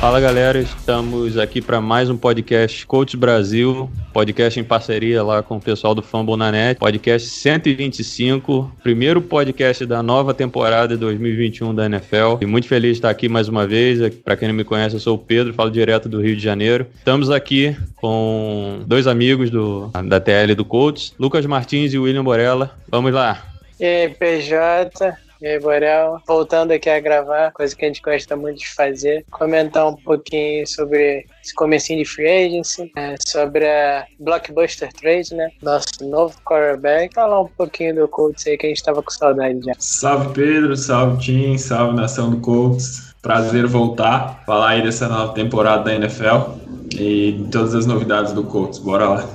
Fala galera, estamos aqui para mais um podcast Coach Brasil, podcast em parceria lá com o pessoal do Fumble na Net, podcast 125, primeiro podcast da nova temporada 2021 da NFL. E muito feliz de estar aqui mais uma vez. Para quem não me conhece, eu sou o Pedro, falo direto do Rio de Janeiro. Estamos aqui com dois amigos do, da TL do Coach, Lucas Martins e William Borella. Vamos lá. E aí, PJ, e aí, Borel, voltando aqui a gravar, coisa que a gente gosta muito de fazer, comentar um pouquinho sobre esse comecinho de free agency, é, sobre a Blockbuster Trade, né? Nosso novo quarterback, falar um pouquinho do Colts aí que a gente tava com saudade já. Salve Pedro, salve Tim, salve nação do Colts. Prazer voltar, falar aí dessa nova temporada da NFL e de todas as novidades do Colts. Bora lá.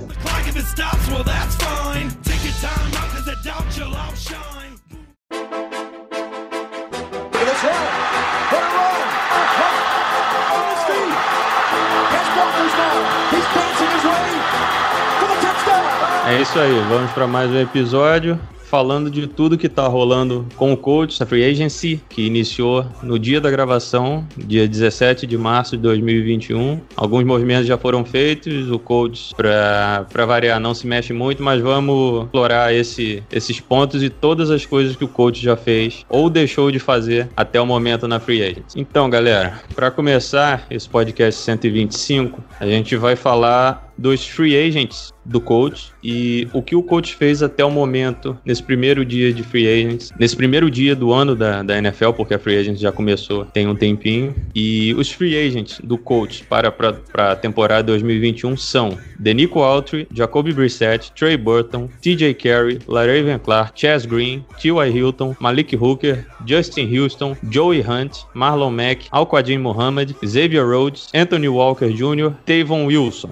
É isso aí, vamos para mais um episódio falando de tudo que tá rolando com o coach, a Free Agency, que iniciou no dia da gravação, dia 17 de março de 2021. Alguns movimentos já foram feitos, o coach, para variar, não se mexe muito, mas vamos explorar esse, esses pontos e todas as coisas que o coach já fez ou deixou de fazer até o momento na Free Agency. Então, galera, para começar esse podcast 125, a gente vai falar dos free agents do coach e o que o coach fez até o momento nesse primeiro dia de free agents, nesse primeiro dia do ano da, da NFL, porque a free agents já começou tem um tempinho. E os free agents do coach para a temporada 2021 são Denico Autry, Jacoby Brissett, Trey Burton, TJ Carey, Laraven Clark, Chaz Green, T.Y. Hilton, Malik Hooker, Justin Houston, Joey Hunt, Marlon Mack, Alquadin Muhammad, Xavier Rhodes, Anthony Walker Jr., Tavon Wilson.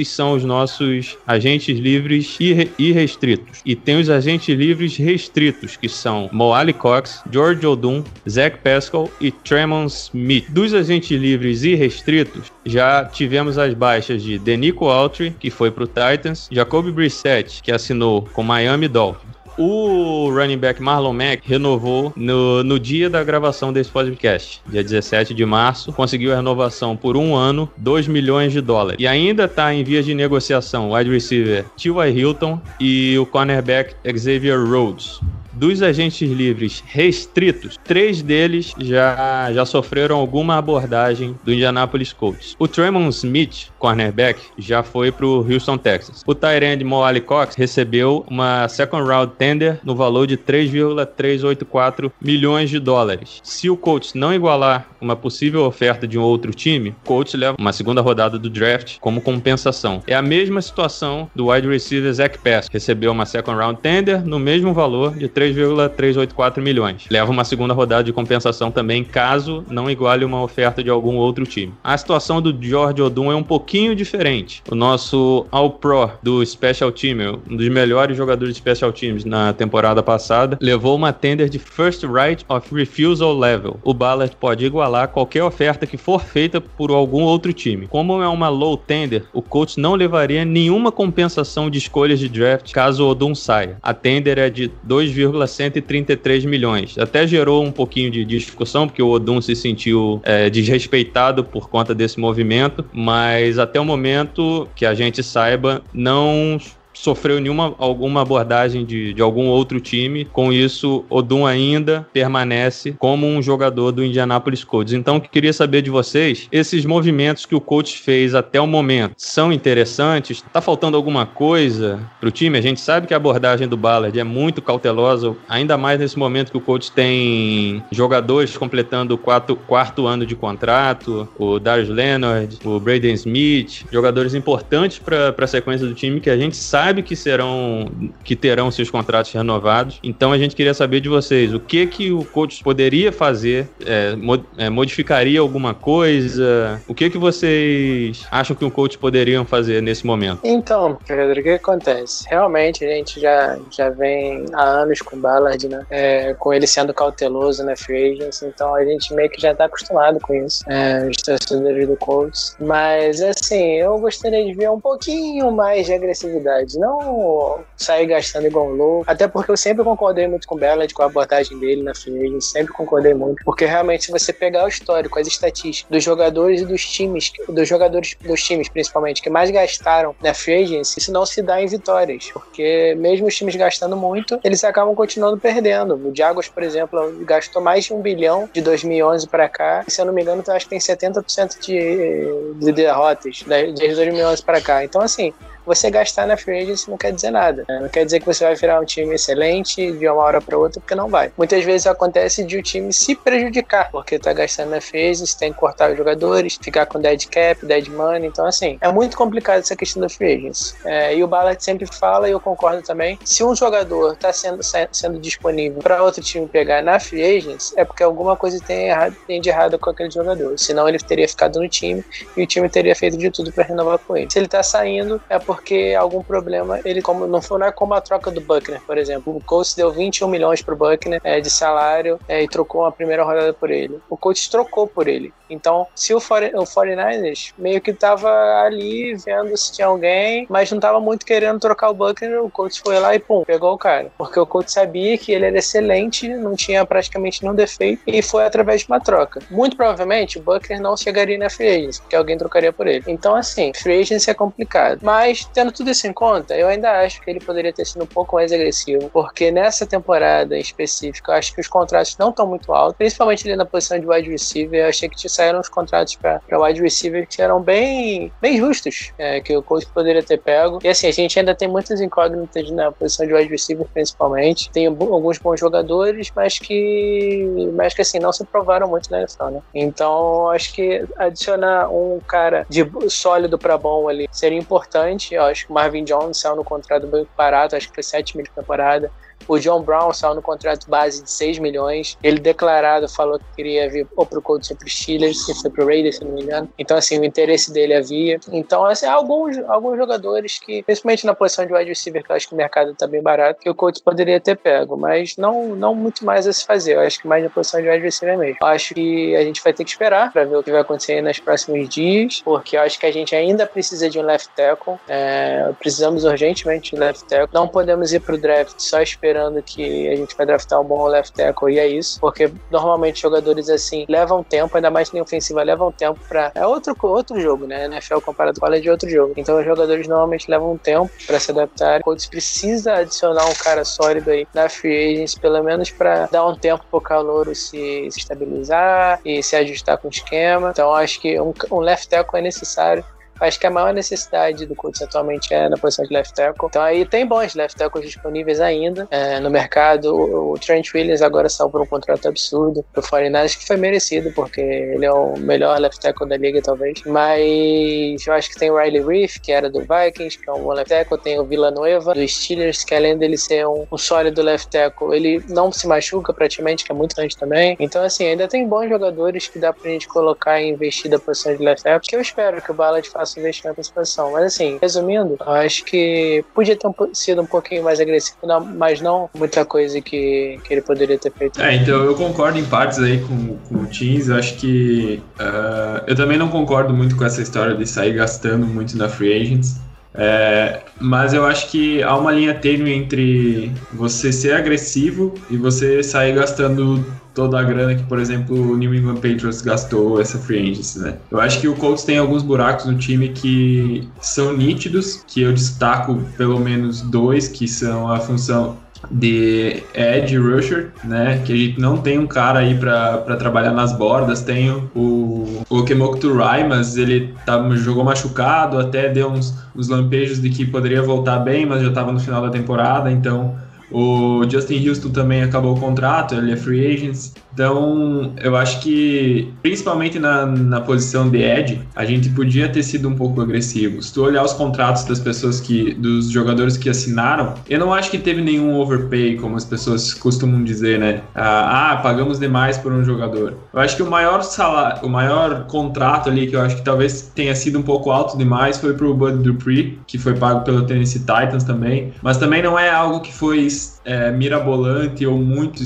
Esses são os nossos agentes livres e irrestritos. E tem os agentes livres restritos, que são Moali Cox, George Odum, Zach Pascal e Tremon Smith. Dos agentes livres e restritos, já tivemos as baixas de Denico Autry, que foi para o Titans, Jacoby Brissett, que assinou com Miami Dolphins, o running back Marlon Mack renovou no, no dia da gravação desse podcast, dia 17 de março, conseguiu a renovação por um ano, 2 milhões de dólares. E ainda está em vias de negociação o wide receiver T.Y. Hilton e o cornerback Xavier Rhodes dos agentes livres restritos, três deles já, já sofreram alguma abordagem do Indianapolis Colts. O Tremon Smith, cornerback, já foi para o Houston, Texas. O Tyrande Moali Cox recebeu uma second round tender no valor de 3,384 milhões de dólares. Se o Colts não igualar uma possível oferta de um outro time, Colts leva uma segunda rodada do draft como compensação. É a mesma situação do wide receiver Zach Pass, recebeu uma second round tender no mesmo valor de 3,384 milhões. Leva uma segunda rodada de compensação também, caso não iguale uma oferta de algum outro time. A situação do George Odum é um pouquinho diferente. O nosso All-Pro do Special Team, um dos melhores jogadores de Special Teams na temporada passada, levou uma tender de First Right of Refusal Level. O Ballard pode igualar qualquer oferta que for feita por algum outro time. Como é uma low tender, o coach não levaria nenhuma compensação de escolhas de draft caso o Odum saia. A tender é de 2,133 milhões. Até gerou um pouquinho de discussão, porque o Odum se sentiu é, desrespeitado por conta desse movimento, mas até o momento que a gente saiba, não sofreu nenhuma alguma abordagem de, de algum outro time. Com isso, Odum ainda permanece como um jogador do Indianapolis Colts. Então, queria saber de vocês, esses movimentos que o coach fez até o momento são interessantes? Tá faltando alguma coisa para o time? A gente sabe que a abordagem do Ballard é muito cautelosa, ainda mais nesse momento que o coach tem jogadores completando o quarto, quarto ano de contrato, o Darius Leonard, o Braden Smith, jogadores importantes para a sequência do time que a gente sabe sabe que serão que terão seus contratos renovados. Então a gente queria saber de vocês o que que o coach poderia fazer, é, mo- é, modificaria alguma coisa? O que que vocês acham que o coach poderiam fazer nesse momento? Então, Pedro, o que acontece? Realmente a gente já, já vem há anos com o Ballard, né? É, com ele sendo cauteloso na free agency, então a gente meio que já tá acostumado com isso, é, os torcedores do Colts. Mas, assim, eu gostaria de ver um pouquinho mais de agressividade, não sair gastando igual um louco, até porque eu sempre concordei muito com o Ballard, com a abordagem dele na agency, sempre concordei muito, porque realmente se você pegar o histórico, as estatísticas dos jogadores e dos times, dos jogadores dos times principalmente, que mais gastaram na free isso não se dá em vitórias, porque mesmo os times gastando muito, eles acabam continuando perdendo. O Jaguars, por exemplo, gastou mais de um bilhão de 2011 para cá, e se eu não me engano, eu acho que tem 70% de, de derrotas né, desde 2011 para cá. Então, assim, você gastar na free agency não quer dizer nada. né? Não quer dizer que você vai virar um time excelente de uma hora para outra, porque não vai. Muitas vezes acontece de o time se prejudicar, porque tá gastando na free agency, tem que cortar os jogadores, ficar com dead cap, dead money. Então, assim, é muito complicado essa questão da free agency. É, e o Ballard sempre fala, e eu concordo também, se um jogador tá sendo, sendo disponível para outro time pegar na free agency, é porque alguma coisa tem, errado, tem de errado com aquele jogador. Senão ele teria ficado no time e o time teria feito de tudo para renovar com ele. Se ele tá saindo, é porque algum problema, ele como não foi não é como a troca do Buckner, por exemplo. O Colts deu 21 milhões pro Buckner é, de salário é, e trocou uma primeira rodada por ele. O Colts trocou por ele. Então, se o, 40 o 49ers meio que tava ali vendo se tinha alguém, mas não tava muito querendo trocar o Buckner, o Colts foi lá e pum, pegou o cara. Porque o Colts sabia que ele era excelente, não tinha praticamente nenhum defeito e foi através de uma troca. Muito provavelmente o Buckner não chegaria na free agency, porque alguém trocaria por ele. Então, assim, free agency é complicado. Mas, tendo tudo isso em conta, eu ainda acho que ele poderia ter sido um pouco mais agressivo, porque nessa temporada em específico, eu acho que os contratos não estão muito altos, principalmente ali na posição de wide receiver. Eu achei que saíram os contratos para wide receiver que eram bem, bem justos, é, que o coach poderia ter pego. E assim, a gente ainda tem muitas incógnitas na posição de wide receiver, principalmente. Tem alguns bons jogadores, mas que, mas que assim, não se provaram muito na NFL, né? Então, acho que adicionar um cara de sólido para bom ali seria importante. Eu acho que o Marvin Jones saiu no contrato bem barato, acho que foi 7 mil de temporada. O John Brown saiu no contrato base de 6 milhões. Ele declarado falou que queria vir ou pro Colts ou pro Steelers, que foi pro Raiders, se não me engano. Então, assim, o interesse dele havia. Então, assim, alguns, alguns jogadores que, principalmente na posição de wide receiver, que eu acho que o mercado tá bem barato, que o Colts poderia ter pego, mas não, não muito mais a se fazer. Eu acho que mais na posição de wide receiver mesmo. Eu acho que a gente vai ter que esperar para ver o que vai acontecer nos próximos dias, porque eu acho que a gente ainda precisa de um left tackle. É, precisamos urgentemente de um left tackle. Não podemos ir pro draft só esperando que a gente vai draftar um bom left tackle e é isso, porque normalmente jogadores assim levam tempo, ainda mais em ofensiva, levam tempo para é outro outro jogo, né? NFL comparado com college é outro jogo. Então os jogadores normalmente levam tempo para se adaptar. O Colts precisa adicionar um cara sólido aí na free agency, pelo menos para dar um tempo pro calouro se, se estabilizar e se ajustar com o esquema. Então acho que um, um left tackle é necessário. Acho que a maior necessidade do Colts atualmente é na posição de left tackle. Então aí tem bons left tackles disponíveis ainda é, no mercado. O, Trent Williams agora saiu por um contrato absurdo pro 49ers, que foi merecido, porque ele é o melhor left tackle da liga, talvez. Mas eu acho que tem o Riley Reef, que era do Vikings, que é um bom left tackle. Tem o Villanueva, do Steelers, que além dele ser um, um sólido left tackle, ele não se machuca praticamente, que é muito grande também. Então, assim, ainda tem bons jogadores que dá pra gente colocar e investir da posição de left tackle, que eu espero que o Ballard faça investimento nessa posição. Mas, assim, resumindo, acho que podia ter um sido um pouquinho mais agressivo, não- mas não muita coisa que, que ele poderia ter feito. É, então eu concordo em partes aí com, com o Teams. Eu acho que. ah, eu também não concordo muito com essa história de sair gastando muito na free agents. É, mas eu acho que há uma linha tênue entre você ser agressivo e você sair gastando toda a grana que, por exemplo, o New England Patriots gastou essa free agency, né? Eu acho que o Colts tem alguns buracos no time que são nítidos, que eu destaco pelo menos dois, que são a função de Edge Rusher, né? Que a gente não tem um cara aí pra trabalhar nas bordas. Tem o, o Kemok Turai, mas ele tá, jogou machucado, até deu uns, uns lampejos de que poderia voltar bem, mas já tava no final da temporada, então. O Justin Houston também acabou o contrato, ele é free agent. Então, eu acho que, principalmente na, na posição de Ed, a gente podia ter sido um pouco agressivo. Se tu olhar os contratos das pessoas que, dos jogadores que assinaram, eu não acho que teve nenhum overpay, como as pessoas costumam dizer, né? Ah, ah, pagamos demais por um jogador. Eu acho que o maior salário, o maior contrato ali, que eu acho que talvez tenha sido um pouco alto demais, foi pro Bud Dupree, que foi pago pelo Tennessee Titans também. Mas também não é algo que foi é, mirabolante ou muito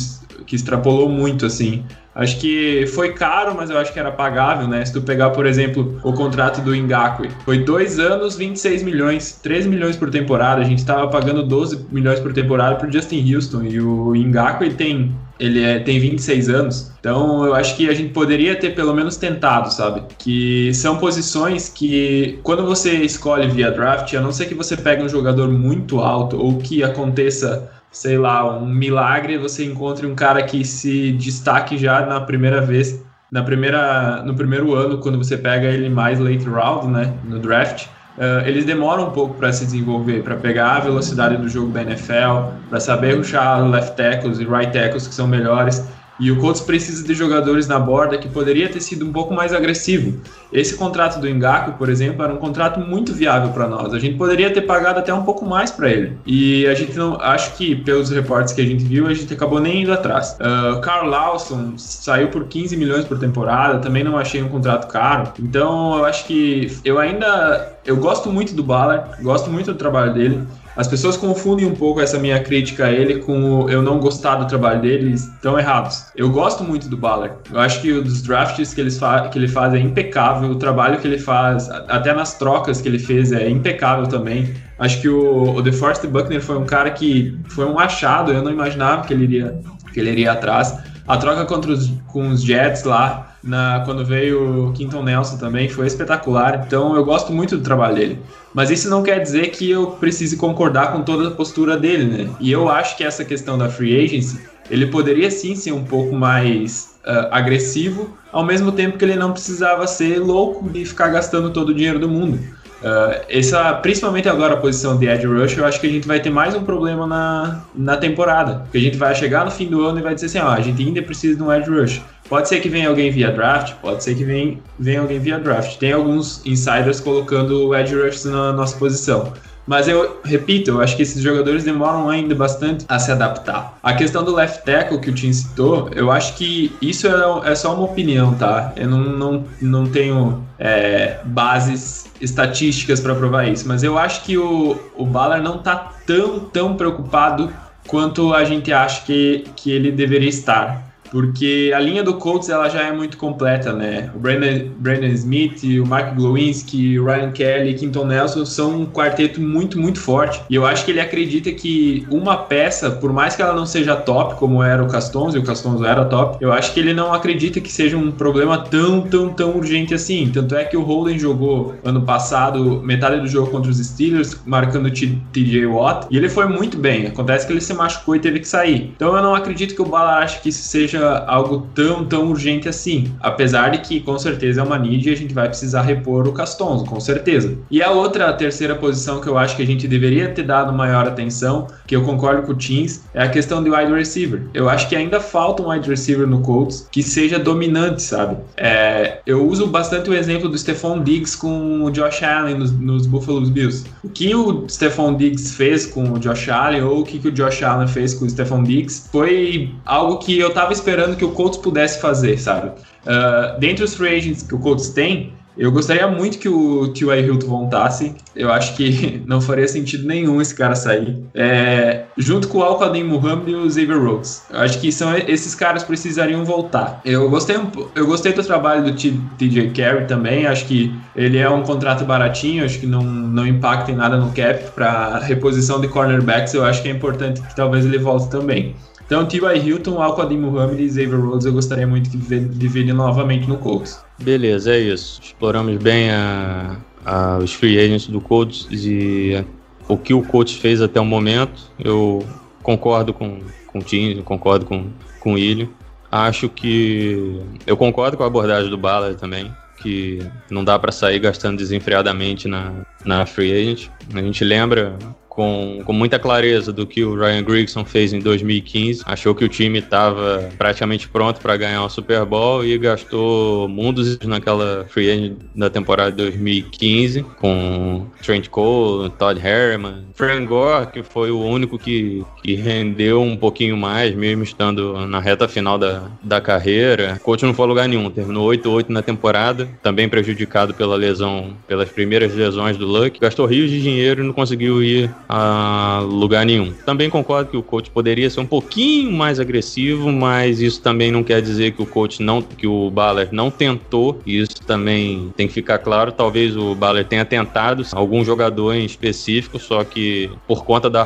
que extrapolou muito assim. Acho que foi caro, mas eu acho que era pagável, né? Se tu pegar, por exemplo, o contrato do Ngakwe, foi dois anos, 26 milhões, 3 milhões por temporada. A gente estava pagando 12 milhões por temporada pro Justin Houston e o Ngakwe tem ele é, tem 26 anos, então eu acho que a gente poderia ter pelo menos tentado, sabe? Que são posições que, quando você escolhe via draft, a não ser que você pegue um jogador muito alto ou que aconteça sei lá, um milagre você encontre um cara que se destaque já na primeira vez, na primeira, no primeiro ano, quando você pega ele mais late round, né, no draft. Uh, eles demoram um pouco para se desenvolver, para pegar a velocidade do jogo da NFL, para saber ruxar left tackles e right tackles que são melhores. E o Colts precisa de jogadores na borda que poderia ter sido um pouco mais agressivo. Esse contrato do Engaku, por exemplo, era um contrato muito viável para nós. A gente poderia ter pagado até um pouco mais para ele. E a gente não, acho que pelos reportes que a gente viu, a gente acabou nem indo atrás. Uh, Carl Lawson saiu por 15 milhões por temporada, também não achei um contrato caro. Então eu acho que eu ainda eu gosto muito do Ballard, gosto muito do trabalho dele. As pessoas confundem um pouco essa minha crítica a ele com eu não gostar do trabalho dele, estão errados. Eu gosto muito do Ballard. Eu acho que os drafts que, eles que ele faz é impecável, o trabalho que ele faz, até nas trocas que ele fez, é impecável também. Acho que o, o DeForest Buckner foi um cara que foi um achado, eu não imaginava que ele iria, que ele iria atrás. A troca contra os, com os Jets lá, na, quando veio o Quinton Nelson também, foi espetacular. Então eu gosto muito do trabalho dele. Mas isso não quer dizer que eu precise concordar com toda a postura dele, né? E eu acho que essa questão da free agency, ele poderia sim ser um pouco mais uh, agressivo, ao mesmo tempo que ele não precisava ser louco e ficar gastando todo o dinheiro do mundo. Uh, essa, principalmente agora a posição de Edge Rush, eu acho que a gente vai ter mais um problema na, na temporada. Porque a gente vai chegar no fim do ano e vai dizer assim, ó, a gente ainda precisa de um Edge Rush. Pode ser que venha alguém via draft, pode ser que venha, venha alguém via draft. Tem alguns insiders colocando o Edge Rush na nossa posição. Mas eu repito, eu acho que esses jogadores demoram ainda bastante a se adaptar. A questão do left tackle que o Tim citou, eu acho que isso é, é só uma opinião, tá? Eu não, não, não tenho é, bases estatísticas para provar isso, mas eu acho que o, o Ballard não tá tão, tão preocupado quanto a gente acha que, que ele deveria estar porque a linha do Colts ela já é muito completa, né? O Brandon, Brandon Smith, o Mark Glowinski, o Ryan Kelly, Quinton Nelson são um quarteto muito, muito forte. E eu acho que ele acredita que uma peça, por mais que ela não seja top, como era o Castonzo, e o Castonzo era top, eu acho que ele não acredita que seja um problema tão, tão, tão urgente assim. Tanto é que o Holden jogou ano passado metade do jogo contra os Steelers, marcando o TJ Watt, e ele foi muito bem. Acontece que ele se machucou e teve que sair. Então eu não acredito que o Bala ache que isso seja algo tão, tão urgente assim. Apesar de que, com certeza, é uma need e a gente vai precisar repor o Castonzo, com certeza. E a outra, a terceira posição que eu acho que a gente deveria ter dado maior atenção, que eu concordo com o Teams, é a questão do wide receiver. Eu acho que ainda falta um wide receiver no Colts que seja dominante, sabe? É, eu uso bastante o exemplo do Stephon Diggs com o Josh Allen nos, nos Buffalo Bills. O que o Stephon Diggs fez com o Josh Allen ou o que, que o Josh Allen fez com o Stephon Diggs foi algo que eu tava esperando esperando que o Colts pudesse fazer, sabe? Uh, dentre os free agents que o Colts tem, eu gostaria muito que o T.Y. Hilton voltasse. Eu acho que não faria sentido nenhum esse cara sair. É, junto com o Al-Qadim Muhammad e o Xavier Rhodes. Eu acho que são, esses caras precisariam voltar. Eu gostei, eu gostei do trabalho do TJ Carey também. Acho que ele é um contrato baratinho. Acho que não, não impacta em nada no cap. Para reposição de cornerbacks, eu acho que é importante que talvez ele volte também. Então, T.Y. Hilton, Al-Qadim Muhammad e Xavier Rhodes eu gostaria muito de ver, ver novamente no Colts. Beleza, é isso. Exploramos bem a, a, os free agents do Colts e o que o Colts fez até o momento. Eu concordo com, com o Tim, concordo com, com o Ilho. Acho que. Eu concordo com a abordagem do Ballard também, que não dá para sair gastando desenfreadamente na, na free agent. A gente lembra com, com muita clareza do que o Ryan Grigson fez em 2015. Achou que o time estava praticamente pronto para ganhar o Super Bowl e gastou mundos naquela free agent da temporada de 2015 com Trent Cole, Todd Herman, Frank Gore, que foi o único que, que rendeu um pouquinho mais, mesmo estando na reta final da, da carreira. O coach não foi a lugar nenhum, terminou 8-8 na temporada, também prejudicado pela lesão, pelas primeiras lesões do Luck. Gastou rios de dinheiro e não conseguiu ir a lugar nenhum. Também concordo que o coach poderia ser um pouquinho mais agressivo, mas isso também não quer dizer que o coach não, que o Baller não tentou. Isso também tem que ficar claro. Talvez o Baller tenha tentado algum jogador em específico, só que por conta da,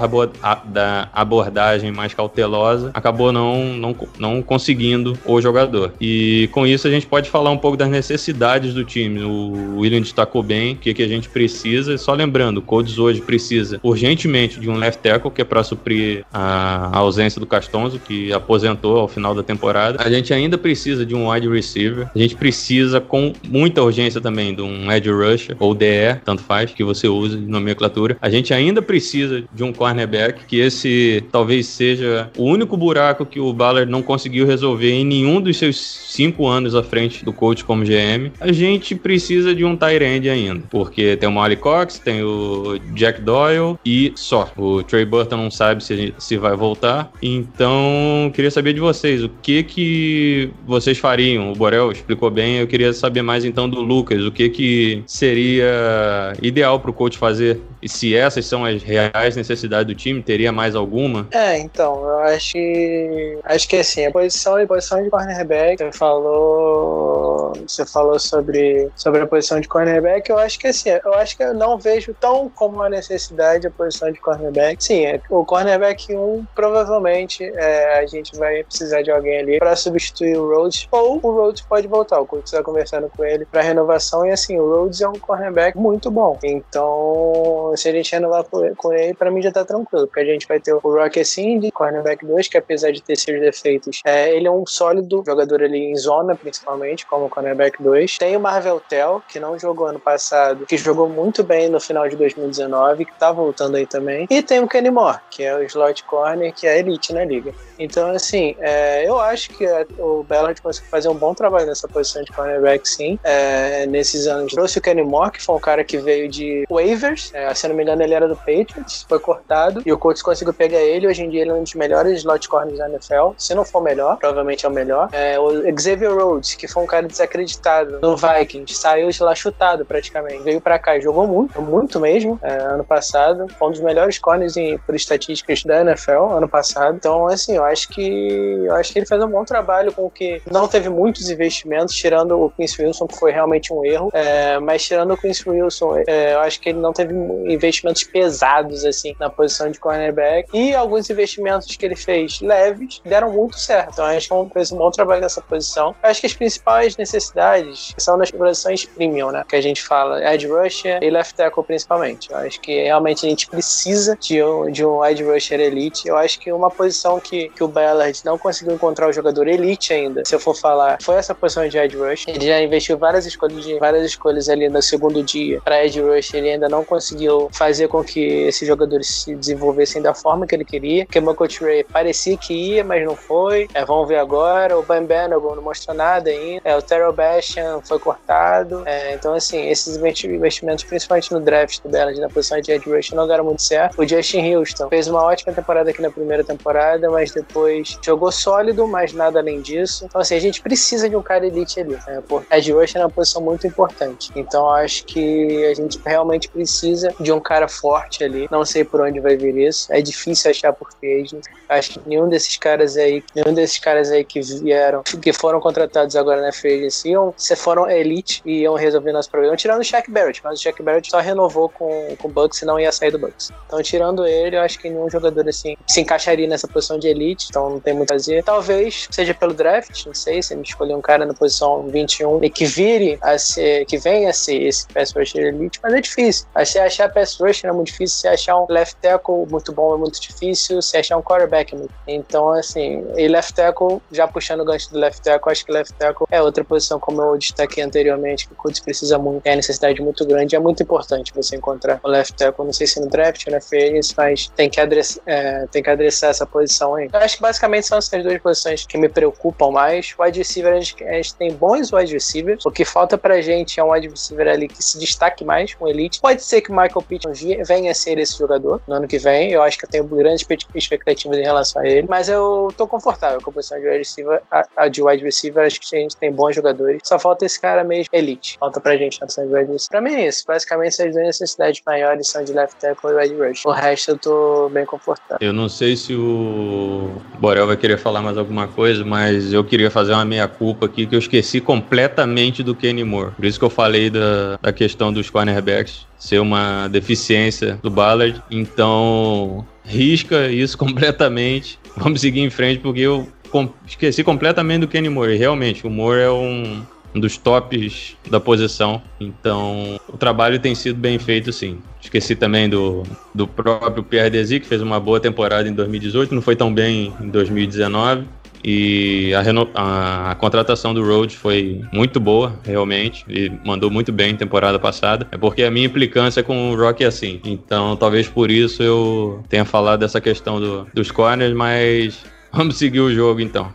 da abordagem mais cautelosa, acabou não, não, não conseguindo o jogador. E com isso a gente pode falar um pouco das necessidades do time. O William destacou bem o que, que a gente precisa. Só lembrando, o Colts hoje precisa urgentemente de um left tackle, que é para suprir a, a ausência do Castonzo, que aposentou ao final da temporada. A gente ainda precisa de um wide receiver. A gente precisa, com muita urgência também, de um edge rusher ou DE, tanto faz, que você use de nomenclatura. A gente ainda precisa de um cornerback, que esse talvez seja o único buraco que o Ballard não conseguiu resolver em nenhum dos seus cinco anos à frente do coach como GM. A gente precisa de um tight end ainda, porque tem o Molly Cox, tem o Jack Doyle e só. O Trey Burton não sabe se, se vai voltar. Então, queria saber de vocês, o que que vocês fariam? O Borel explicou bem, eu queria saber mais então do Lucas, o que que seria ideal para o coach fazer? E se essas são as reais necessidades do time, teria mais alguma? É, então, eu acho que acho que assim, a posição, a posição de cornerback, você falou, você falou sobre sobre a posição de cornerback, eu acho que assim, eu acho que eu não vejo tão como uma necessidade a posição de cornerback. Sim, é, o cornerback 1 provavelmente é, a gente vai precisar de alguém ali para substituir o Rhodes ou o Rhodes pode voltar. O Colts está conversando com ele para renovação e assim, o Rhodes é um cornerback muito bom. Então, se a gente renovar com ele, para mim já tá tranquilo, porque a gente vai ter o Rocket Cindy, cornerback 2, que apesar de ter seus defeitos, é, ele é um sólido jogador ali em zona, principalmente, como cornerback 2. Tem o Marvel Tell, que não jogou ano passado, que jogou muito bem no final de 2019, que tá voltando também. E tem o Kenny Moore, que é o slot corner, que é elite na liga. Então, assim, é, eu acho que o Ballard conseguiu fazer um bom trabalho nessa posição de cornerback, sim, é, nesses anos. Trouxe o Kenny Moore, que foi um cara que veio de waivers, é, se não me engano, ele era do Patriots, foi cortado, e o Colts conseguiu pegar ele. Hoje em dia, ele é um dos melhores slot corners da NFL, se não for o melhor, provavelmente é o melhor. É, o Xavier Rhodes, que foi um cara desacreditado no Vikings, saiu de lá chutado praticamente, veio pra cá e jogou muito, muito mesmo, é, ano passado. Foi um dos melhores corners em, por estatísticas da NFL ano passado. Então, assim, eu acho que eu acho que ele fez um bom trabalho com o que não teve muitos investimentos, tirando o Quincy Wilson, que foi realmente um erro. É, mas tirando o Quincy Wilson, é, eu acho que ele não teve investimentos pesados assim na posição de cornerback. E alguns investimentos que ele fez leves deram muito certo. Então, acho que fez um bom trabalho nessa posição. Eu acho que as principais necessidades são nas posições premium, né? Que a gente fala, edge rusher e left tackle principalmente. Eu acho que realmente a gente precisa de um, de um edge rusher elite. Eu acho que uma posição que, que o Ballard não conseguiu encontrar o jogador elite ainda, se eu for falar, foi essa posição de edge rusher. Ele já investiu várias escolhas, de, várias escolhas ali no segundo dia para edge rusher. Ele ainda não conseguiu fazer com que esses jogadores se desenvolvessem da forma que ele queria. Que o Ray parecia que ia, mas não foi. É, vamos ver agora. O Ben Benagon não mostrou nada ainda. É, o Terrell Basham foi cortado. É, então, assim, esses investimentos, principalmente no draft do Ballard, na posição de edge rusher, não deram muito certo. O Justin Houston fez uma ótima temporada aqui na primeira temporada, mas depois jogou sólido, mas nada além disso. Então, assim, a gente precisa de um cara elite ali. Né? Porque edge rusher é uma posição muito importante. Então, acho que a gente realmente precisa de um cara forte ali. Não sei por onde vai vir isso. É difícil achar por free agent. Acho que nenhum desses caras aí, nenhum desses caras aí que vieram, que foram contratados agora na free iam, se foram elite e iam resolver nosso problema. Tirando o Shaq Barrett, mas o Shaq Barrett só renovou com, com o Bucks e não ia sair do Bucks. Então, tirando ele, eu acho que nenhum jogador assim se encaixaria nessa posição de elite, então não tem muito a fazer. Talvez seja pelo draft, não sei, se ele escolher um cara na posição 21 e que vire a ser, que venha a ser esse pass rusher elite, mas é difícil. Aí se achar pass rusher é muito difícil, se achar um left tackle muito bom é muito difícil, se achar um quarterback é muito. Então, assim, e left tackle, já puxando o gancho do left tackle, acho que left tackle é outra posição, como eu destaquei anteriormente, que o Colts precisa muito, a necessidade muito grande, é muito importante você encontrar o left tackle, não sei se no draft, na free agents, mas tem que, adressar, é, tem que adressar essa posição aí. Eu acho que basicamente são essas duas posições que me preocupam mais. O wide receiver, a gente, a gente tem bons wide receivers. O que falta pra gente é um wide receiver ali que se destaque mais, um elite. Pode ser que o Michael Pittman venha a ser esse jogador no ano que vem. Eu acho que eu tenho grandes expectativas em relação a ele. Mas eu tô confortável com a posição de wide receiver. A, a de wide receiver, acho que a gente tem bons jogadores. Só falta esse cara mesmo elite. Falta pra gente na posição de wide receiver. Pra mim é isso. Basicamente, essas duas necessidades maiores são de left tackle wide rush. O resto eu tô bem confortável. Eu não sei se o Borel vai querer falar mais alguma coisa, mas eu queria fazer uma meia-culpa aqui que eu esqueci completamente do Kenny Moore. Por isso que eu falei da, da questão dos cornerbacks ser uma deficiência do Ballard. Então, risca isso completamente. Vamos seguir em frente, porque eu com, esqueci completamente do Kenny Moore. E realmente, o Moore é um, um dos tops da posição. Então, o trabalho tem sido bem feito, sim. Esqueci também do, do próprio Pierre Desi, que fez uma boa temporada em 2018, não foi tão bem em 2019. E a, reno... a, contratação do Rhodes foi muito boa, realmente. Ele mandou muito bem temporada passada. É porque a minha implicância com o Rock é assim. Então, talvez por isso eu tenha falado dessa questão do, dos corners, mas vamos seguir o jogo então.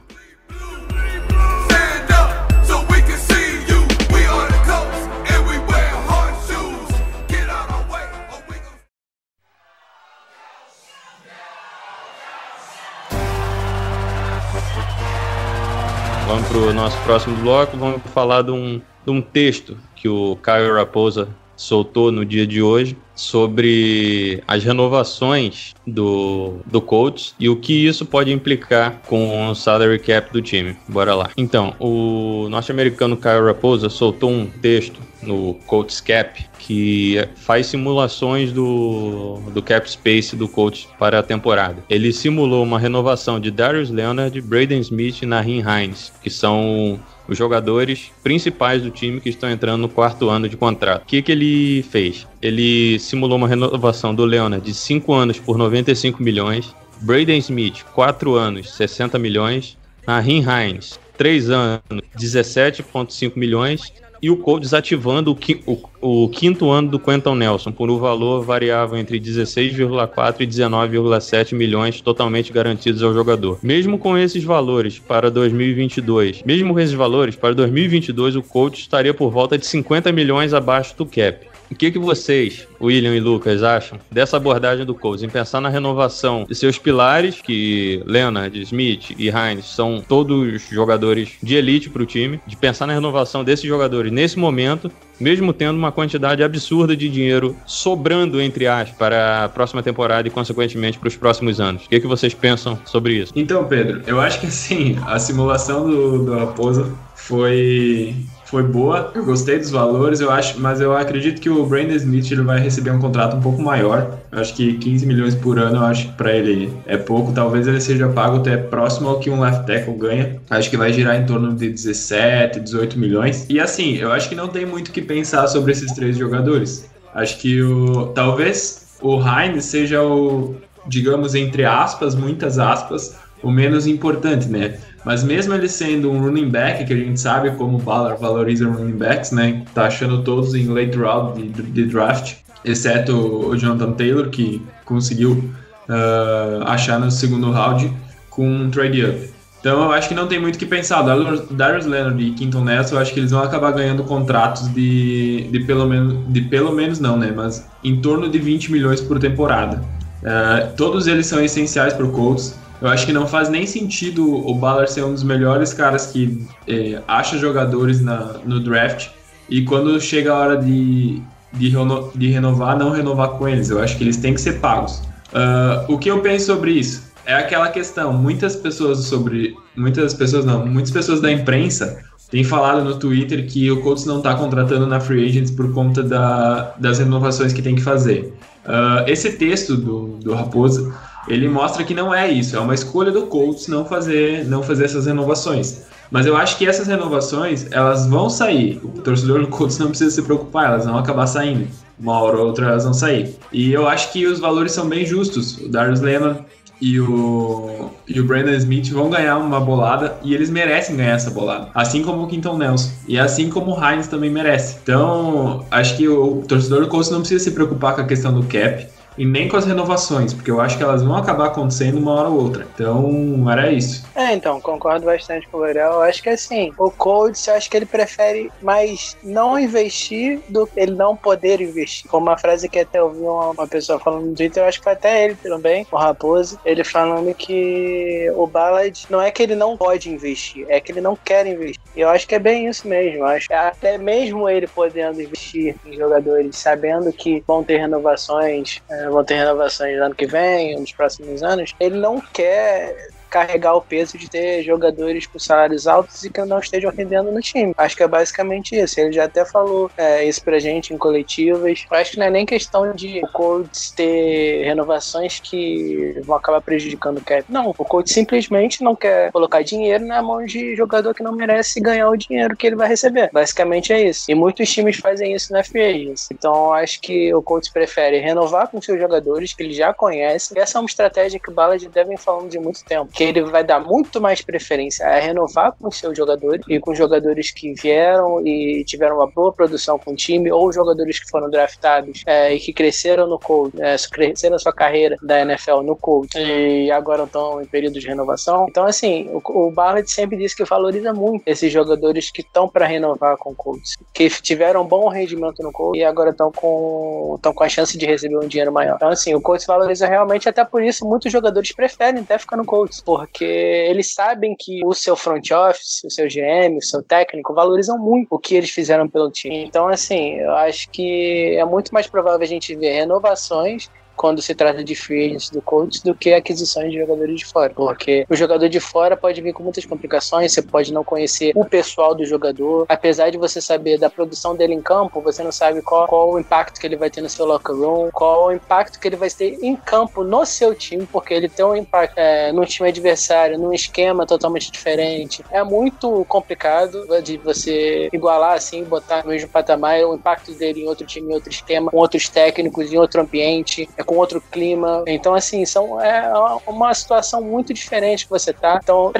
Vamos para o nosso próximo bloco. Vamos falar de um, de um texto que o Caio Raposa soltou no dia de hoje sobre as renovações do, do Colts e o que isso pode implicar com o salary cap do time. Bora lá. Então, o norte-americano Kyle Raposa soltou um texto no Colts Cap que faz simulações do, do cap space do Colts para a temporada. Ele simulou uma renovação de Darius Leonard, Braden Smith e Naheem Hines, que são os jogadores principais do time que estão entrando no quarto ano de contrato. O que, que ele fez? Ele simulou uma renovação do Leonard de 5 anos por 95 milhões, Braden Smith, 4 anos, 60 milhões, Naheem Hines, 3 anos, 17,5 milhões e o Colts ativando o, o- o quinto ano do Quentin Nelson por um valor variável entre 16,4 e 19,7 milhões totalmente garantidos ao jogador. Mesmo com esses valores para 2022, mesmo com esses valores para 2022, o Colts estaria por volta de 50 milhões abaixo do cap. O que, que vocês, William e Lucas, acham dessa abordagem do Colts em pensar na renovação de seus pilares, que Leonard, Smith e Hines são todos jogadores de elite para o time, de pensar na renovação desses jogadores nesse momento, mesmo tendo uma quantidade absurda de dinheiro sobrando, entre aspas, para a próxima temporada e, consequentemente, para os próximos anos? O que, que vocês pensam sobre isso? Então, Pedro, eu acho que assim, a simulação do, do foi, foi boa. Eu gostei dos valores, eu acho, mas eu acredito que o Brandon Smith ele vai receber um contrato um pouco maior. Eu acho que 15 milhões por ano, eu acho que para ele é pouco. Talvez ele seja pago até próximo ao que um left tackle ganha. Acho que vai girar em torno de 17, 18 milhões. E assim, eu acho que não tem muito o que pensar sobre esses três jogadores. Acho que o talvez o Hines seja o, digamos entre aspas, muitas aspas, o menos importante, né? Mas mesmo ele sendo um running back, que a gente sabe como valoriza running backs, né? Tá achando todos em late round de, de draft, exceto o Jonathan Taylor, que conseguiu ah, achar no segundo round com um trade up. Então eu acho que não tem muito o que pensar. Darius- Leonard e Quinton Nelson, eu acho que eles vão acabar ganhando contratos de, de pelo menos, de pelo menos não, né? Mas em torno de 20 milhões por temporada. Ah, todos eles são essenciais para o Colts. Eu acho que não faz nem sentido o Ballard ser um dos melhores caras que eh, acha jogadores na, no draft e quando chega a hora de, de, reno- de renovar, não renovar com eles. Eu acho que eles têm que ser pagos. Ah, o que eu penso sobre isso? É aquela questão, muitas pessoas sobre. Muitas pessoas não, muitas pessoas da imprensa têm falado no Twitter que o Colts não está contratando na Free Agents por conta da- das renovações que tem que fazer. Ah, esse texto do, do Raposa, ele mostra que não é isso, é uma escolha do Colts não fazer, não fazer essas renovações. Mas eu acho que essas renovações, elas vão sair. O torcedor do Colts não precisa se preocupar, elas vão acabar saindo. Uma hora ou outra elas vão sair. E eu acho que os valores são bem justos. O Darius Leonard e o, e o Brandon Smith vão ganhar uma bolada e eles merecem ganhar essa bolada. Assim como o Quinton Nelson. E assim como o Hines também merece. Então, acho que o torcedor do Colts não precisa se preocupar com a questão do cap. E nem com as renovações, porque eu acho que elas vão acabar acontecendo uma hora ou outra. Então, era isso. É, então, concordo bastante com o Gabriel. Eu acho que assim, o Colts, eu acho que ele prefere mais não investir do que ele não poder investir. Foi uma frase que até ouvi uma, pessoa falando no Twitter, eu acho que foi até ele também, o Raposo, ele falando que o Ballard não é que ele não pode investir, é que ele não quer investir. E eu acho que é bem isso mesmo. Eu acho até mesmo ele podendo investir em jogadores, sabendo que vão ter renovações, eh, vão ter renovações no ano que vem, nos próximos anos, ele não quer carregar o peso de ter jogadores com salários altos e que não estejam rendendo no time. Acho que é basicamente isso. Ele já até falou é, isso pra gente em coletivas. Eu acho que não é nem questão de o Colts ter renovações que vão acabar prejudicando o cap. Não, o Colts simplesmente não quer colocar dinheiro na mão de jogador que não merece ganhar o dinheiro que ele vai receber. Basicamente é isso. E muitos times fazem isso na free. Então acho que o Colts prefere renovar com seus jogadores que ele já conhece. Essa é uma estratégia que o Ballard devem falando de muito tempo. Que ele vai dar muito mais preferência a renovar com seus jogadores e com jogadores que vieram e tiveram uma boa produção com o time, ou jogadores que foram draftados é, e que cresceram no Colts, é, cresceram sua carreira da NFL no Colts e agora estão em período de renovação. Então, assim, o, o Barrett sempre disse que valoriza muito esses jogadores que estão para renovar com o Colts, que tiveram bom rendimento no Colts e agora estão com, estão com a chance de receber um dinheiro maior. Então, assim, o Colts valoriza realmente, até por isso muitos jogadores preferem até ficar no Colts, porque eles sabem que o seu front office, o seu GM, o seu técnico valorizam muito o que eles fizeram pelo time. Então, assim, eu acho que é muito mais provável a gente ver renovações quando se trata de free do Colts do que aquisições de jogadores de fora. Porque o jogador de fora pode vir com muitas complicações, você pode não conhecer o pessoal do jogador. Apesar de você saber da produção dele em campo, você não sabe qual, qual o impacto que ele vai ter no seu locker room, qual o impacto que ele vai ter em campo no seu time, porque ele tem um impacto é, no time adversário, num esquema totalmente diferente. É muito complicado de você igualar assim, botar no mesmo patamar o impacto dele em outro time, em outro esquema, com outros técnicos, em outro ambiente. É com outro clima. Então, assim, são, é uma situação muito diferente que você tá. Então,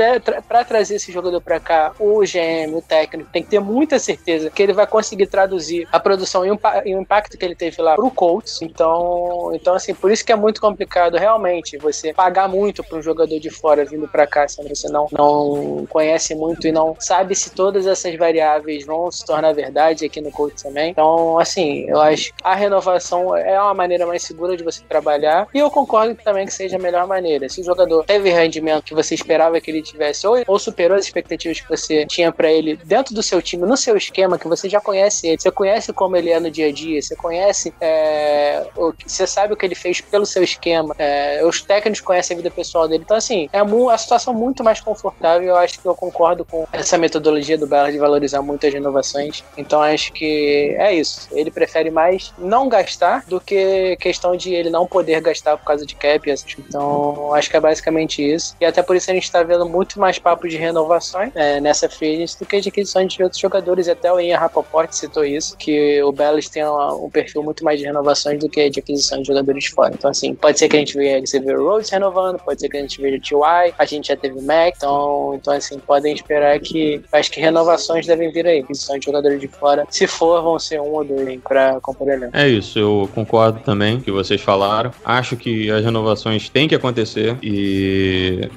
para trazer esse jogador para cá, o GM, o técnico, tem que ter muita certeza que ele vai conseguir traduzir a produção e o, e o impacto que ele teve lá pro Colts. Então, então, assim, por isso que é muito complicado realmente você pagar muito para um jogador de fora vindo para cá, se você não, não conhece muito e não sabe se todas essas variáveis vão se tornar verdade aqui no Colts também. Então, assim, eu acho que a renovação é uma maneira mais segura de você você trabalhar. E eu concordo também que seja a melhor maneira. Se o jogador teve rendimento que você esperava que ele tivesse, ou, ou superou as expectativas que você tinha para ele dentro do seu time, no seu esquema, que você já conhece ele, você conhece como ele é no dia a dia, você conhece, é, o, você sabe o que ele fez pelo seu esquema, é, os técnicos conhecem a vida pessoal dele. Então, assim, é uma situação muito mais confortável. Eu acho que eu concordo com essa metodologia do Bela de valorizar muito as renovações. Então, acho que é isso. Ele prefere mais não gastar do que questão de ele não poder gastar por causa de cap. Então, acho que é basicamente isso. E até por isso a gente está vendo muito mais papos de renovações é, nessa free do que de aquisições de outros jogadores. Até o Ian Rapoport citou isso, que o Bellis tem um, perfil muito mais de renovações do que de aquisição de jogadores de fora. Então, assim, pode ser que a gente veja Xavier Rhodes renovando, pode ser que a gente veja T.Y., a gente já teve Mac, então, então assim, podem esperar que, acho que renovações devem vir aí, aquisição de jogadores de fora. Se for, vão ser um ou dois para elenco. É isso, eu concordo também que vocês falaram falaram. Acho que as renovações têm que acontecer e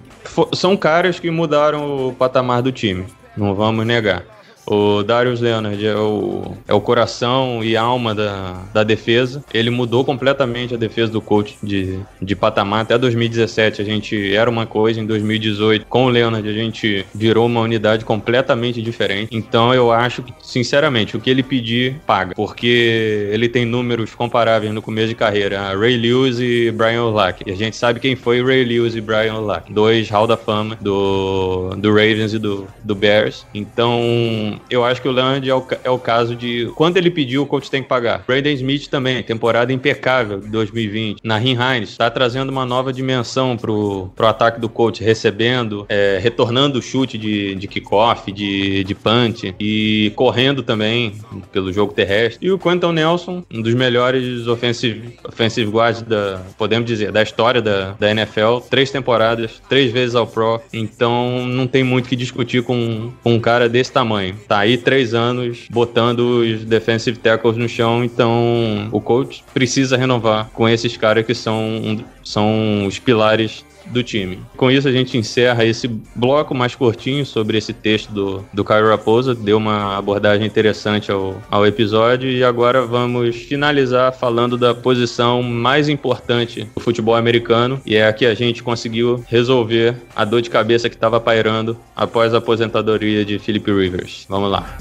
são caras que mudaram o patamar do time. Não vamos negar. O Darius Leonard é o, é o coração e alma da, da defesa. Ele mudou completamente a defesa do coach de, de patamar. Até 2017 a gente era uma coisa, em 2018 com o Leonard a gente virou uma unidade completamente diferente. Então eu acho que, sinceramente, o que ele pedir, paga. Porque ele tem números comparáveis no começo de carreira. Ray Lewis e Brian Urlacher. E a gente sabe quem foi Ray Lewis e Brian Urlacher. Dois Hall da Fama do, do Ravens e do, do Bears. Então eu acho que o Land é o, é o caso de quando ele pediu, o coach tem que pagar. Brandon Smith também, temporada impecável de 2020. Na Hines está trazendo uma nova dimensão pro, pro ataque do coach, recebendo, é, retornando o chute de, de kickoff, de, de punch e correndo também pelo jogo terrestre. E o Quentin Nelson, um dos melhores offensive, offensive guards da, podemos dizer, da história da, da NFL. Três temporadas, três vezes ao Pro. Então não tem muito que discutir com, com um cara desse tamanho. Tá aí três anos botando os defensive tackles no chão, então o coach precisa renovar com esses caras que são, são os pilares do time. Com isso, a gente encerra esse bloco mais curtinho sobre esse texto do, do Caio Raposa. Deu uma abordagem interessante ao, ao episódio. E agora vamos finalizar falando da posição mais importante do futebol americano. E é a que a gente conseguiu resolver a dor de cabeça que estava pairando após a aposentadoria de Philip Rivers. Vamos lá.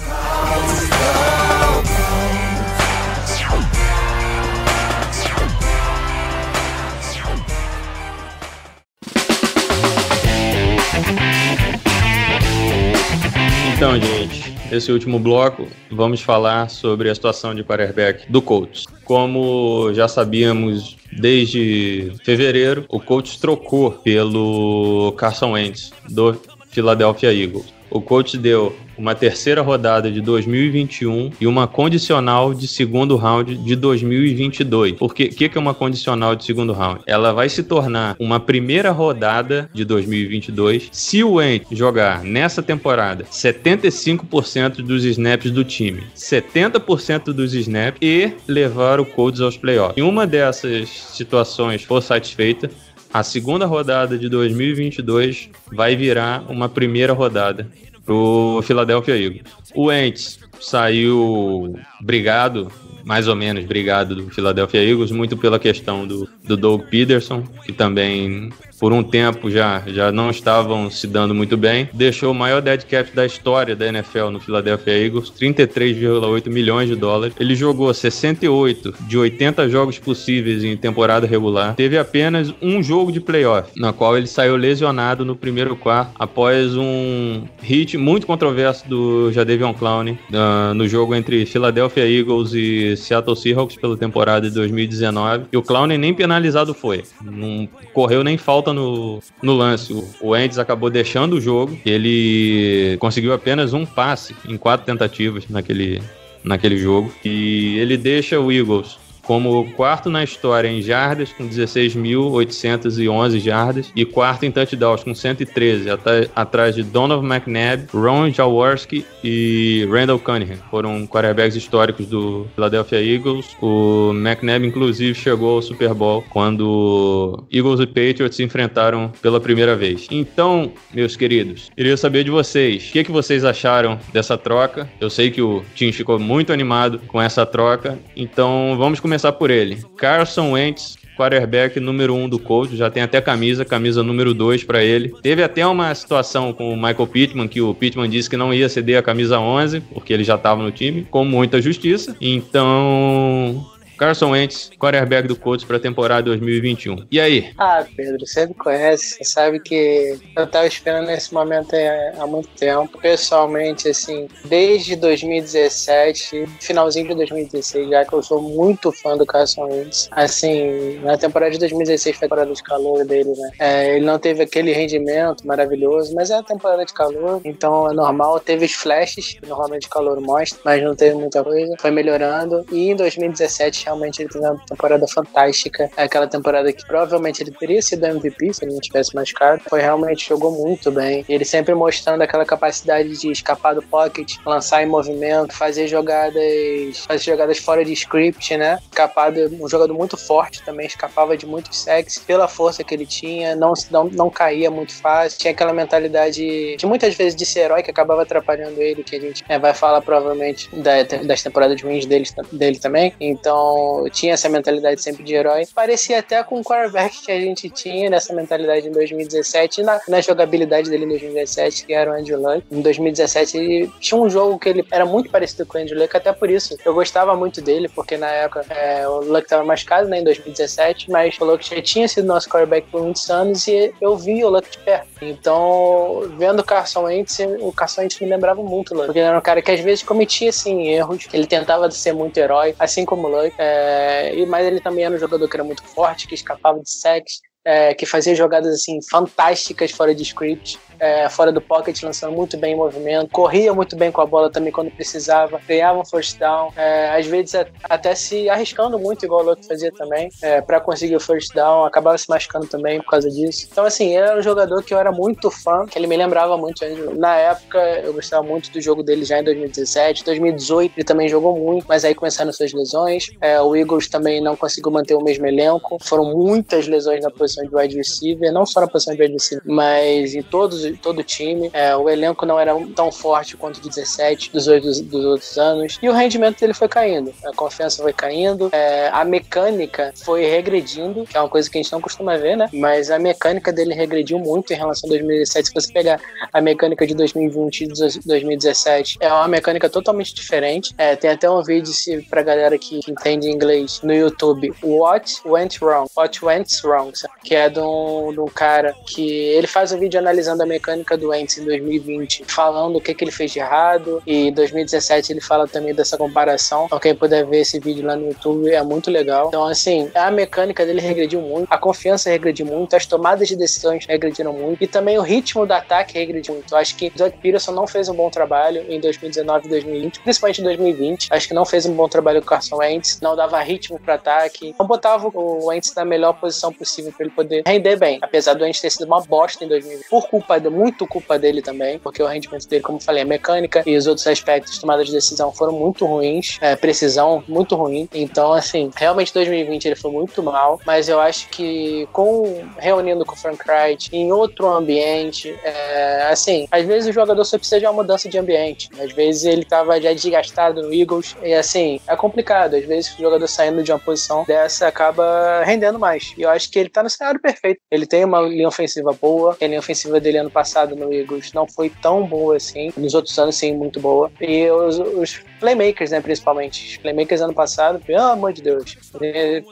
Então, gente, esse último bloco, vamos falar sobre a situação de quarterback do Colts. Como já sabíamos desde fevereiro, o Colts trocou pelo Carson Wentz do Philadelphia Eagles. O Colts deu uma terceira rodada de 2021 e uma condicional de segundo round de 2022. Porque o que, que é uma condicional de segundo round? Ela vai se tornar uma primeira rodada de 2022 se o Wentz jogar nessa temporada 75% dos snaps do time, 70% dos snaps e levar o Colts aos playoffs. Em uma dessas situações for satisfeita, a segunda rodada de 2022 vai virar uma primeira rodada pro Philadelphia Eagles. O Wentz saiu brigado, mais ou menos brigado do Philadelphia Eagles, muito pela questão do, do Doug Peterson, que também por um tempo já, já não estavam se dando muito bem. Deixou o maior dead cap da história da NFL no Philadelphia Eagles, 33,8 milhões de dólares. Ele jogou 68 de 80 jogos possíveis em temporada regular. Teve apenas um jogo de playoff, na qual ele saiu lesionado no primeiro quarto após um hit muito controverso do Jadavion Clowney uh, no jogo entre Philadelphia Eagles e Seattle Seahawks pela temporada de 2019. E o Clowney nem penalizado foi. Não correu nem falta no, no lance. O, Ends acabou deixando o jogo. Ele conseguiu apenas um passe em quatro tentativas naquele, naquele jogo. E ele deixa o Eagles como quarto na história em jardas, com 16.811 jardas, e quarto em touchdowns, com 113, atrás de Donovan McNabb, Ron Jaworski e Randall Cunningham. Foram quarterbacks históricos do Philadelphia Eagles. O McNabb, inclusive, chegou ao Super Bowl quando Eagles e Patriots se enfrentaram pela primeira vez. Então, meus queridos, queria saber de vocês, o que, que vocês acharam dessa troca? Eu sei que o time ficou muito animado com essa troca, então vamos começar começar por ele. Carson Wentz, quarterback número 1 um do Colts, já tem até camisa, camisa número 2 para ele. Teve até uma situação com o Michael Pittman, que o Pittman disse que não ia ceder a camisa 11, porque ele já estava no time, com muita justiça. Então, Carson Wentz, quarterback do Colts para a temporada 2021. E aí? Ah, Pedro, você me conhece, você sabe que eu tava esperando esse momento há muito tempo. Pessoalmente, assim, desde 2017, finalzinho de 2016, já que eu sou muito fã do Carson Wentz. Assim, na temporada de 2016 foi a temporada de calor dele, né? É, ele não teve aquele rendimento maravilhoso, mas é a temporada de calor, então é normal. Teve os flashes, normalmente calor mostra, mas não teve muita coisa. Foi melhorando. E em 2017 realmente ele teve uma temporada fantástica. É aquela temporada que provavelmente ele teria sido MVP se ele não tivesse machucado. Foi realmente jogou muito bem. Ele sempre mostrando aquela capacidade de escapar do pocket, lançar em movimento, fazer jogadas, fazer jogadas fora de script, né? Escapado, um jogador muito forte também, escapava de muitos sacks pela força que ele tinha, não, não, não caía muito fácil. Tinha aquela mentalidade de muitas vezes de ser herói que acabava atrapalhando ele, que a gente é, vai falar provavelmente da, das temporadas ruins dele, dele também. Então, tinha essa mentalidade sempre de herói. Parecia até com o quarterback que a gente tinha nessa mentalidade em 2017 e na, na jogabilidade dele em 2017, que era o Andrew Luck. Em 2017 ele tinha um jogo que ele era muito parecido com o Andrew Luck, até por isso eu gostava muito dele, porque na época é, o Luck estava machucado né, em 2017, mas o Luck já tinha sido nosso quarterback por muitos anos e eu vi o Luck de perto. Então, vendo o Carson Wentz, o Carson Wentz me lembrava muito o Luck, porque ele era um cara que às vezes cometia assim, erros, ele tentava ser muito herói, assim como o Luck. É, mas ele também era um jogador que era muito forte, que escapava de sacks, é, que fazia jogadas assim fantásticas fora de script é, fora do pocket, lançando muito bem em movimento, corria muito bem com a bola também quando precisava, ganhava um first down, é, às vezes até se arriscando muito, igual o outro fazia também, é, para conseguir o first down, acabava se machucando também por causa disso. Então, assim, era um jogador que eu era muito fã, que ele me lembrava muito. Na época, eu gostava muito do jogo dele já em 2017, 2018, ele também jogou muito, mas aí começaram suas lesões. É, o Eagles também não conseguiu manter o mesmo elenco, foram muitas lesões na posição de wide receiver, não só na posição de wide receiver, mas em todos todo o time. É, o elenco não era tão forte quanto de 17 dos, outros, dos outros anos. E o rendimento dele foi caindo. A confiança foi caindo. É, a mecânica foi regredindo, que é uma coisa que a gente não costuma ver, né? Mas a mecânica dele regrediu muito em relação a 2017. Se você pegar a mecânica de 2020 e 2017, é uma mecânica totalmente diferente. É, tem até um vídeo pra galera que entende inglês no YouTube, What Went Wrong? What Went Wrong? Que é de um, de um cara que ele faz um vídeo analisando a mecânica do Wentz em 2020, falando o que, que ele fez de errado. E em 2017 ele fala também dessa comparação. Então, quem puder ver esse vídeo lá no YouTube é muito legal. Então, assim, a mecânica dele regrediu muito, a confiança regrediu muito, as tomadas de decisões regrediram muito e também o ritmo do ataque regrediu muito. Eu acho que Doug Peterson não fez um bom trabalho em 2019 e 2020, principalmente em 2020. Acho que não fez um bom trabalho com o Carson Wentz, não dava ritmo para ataque, não botava o Wentz na melhor posição possível para ele poder render bem. Apesar do Wentz ter sido uma bosta em 2020, por culpa, de, muito culpa dele também, porque o rendimento dele, como eu falei, a mecânica e os outros aspectos, tomada de decisão foram muito ruins, é, precisão muito ruim. Então, assim, realmente 2020 ele foi muito mal, mas eu acho que com reunindo com o Frank Wright em outro ambiente, é, assim, às vezes o jogador só precisa de uma mudança de ambiente. Às vezes ele tava já desgastado no Eagles e assim, é complicado. Às vezes o jogador saindo de uma posição dessa acaba rendendo mais. E eu acho que ele tá no cenário perfeito. Ele tem uma linha ofensiva boa, a linha ofensiva dele ano passado no Eagles não foi tão boa assim. Nos outros anos, sim, muito boa. E os, os playmakers, né, principalmente. Os playmakers ano passado, pelo amor de Deus.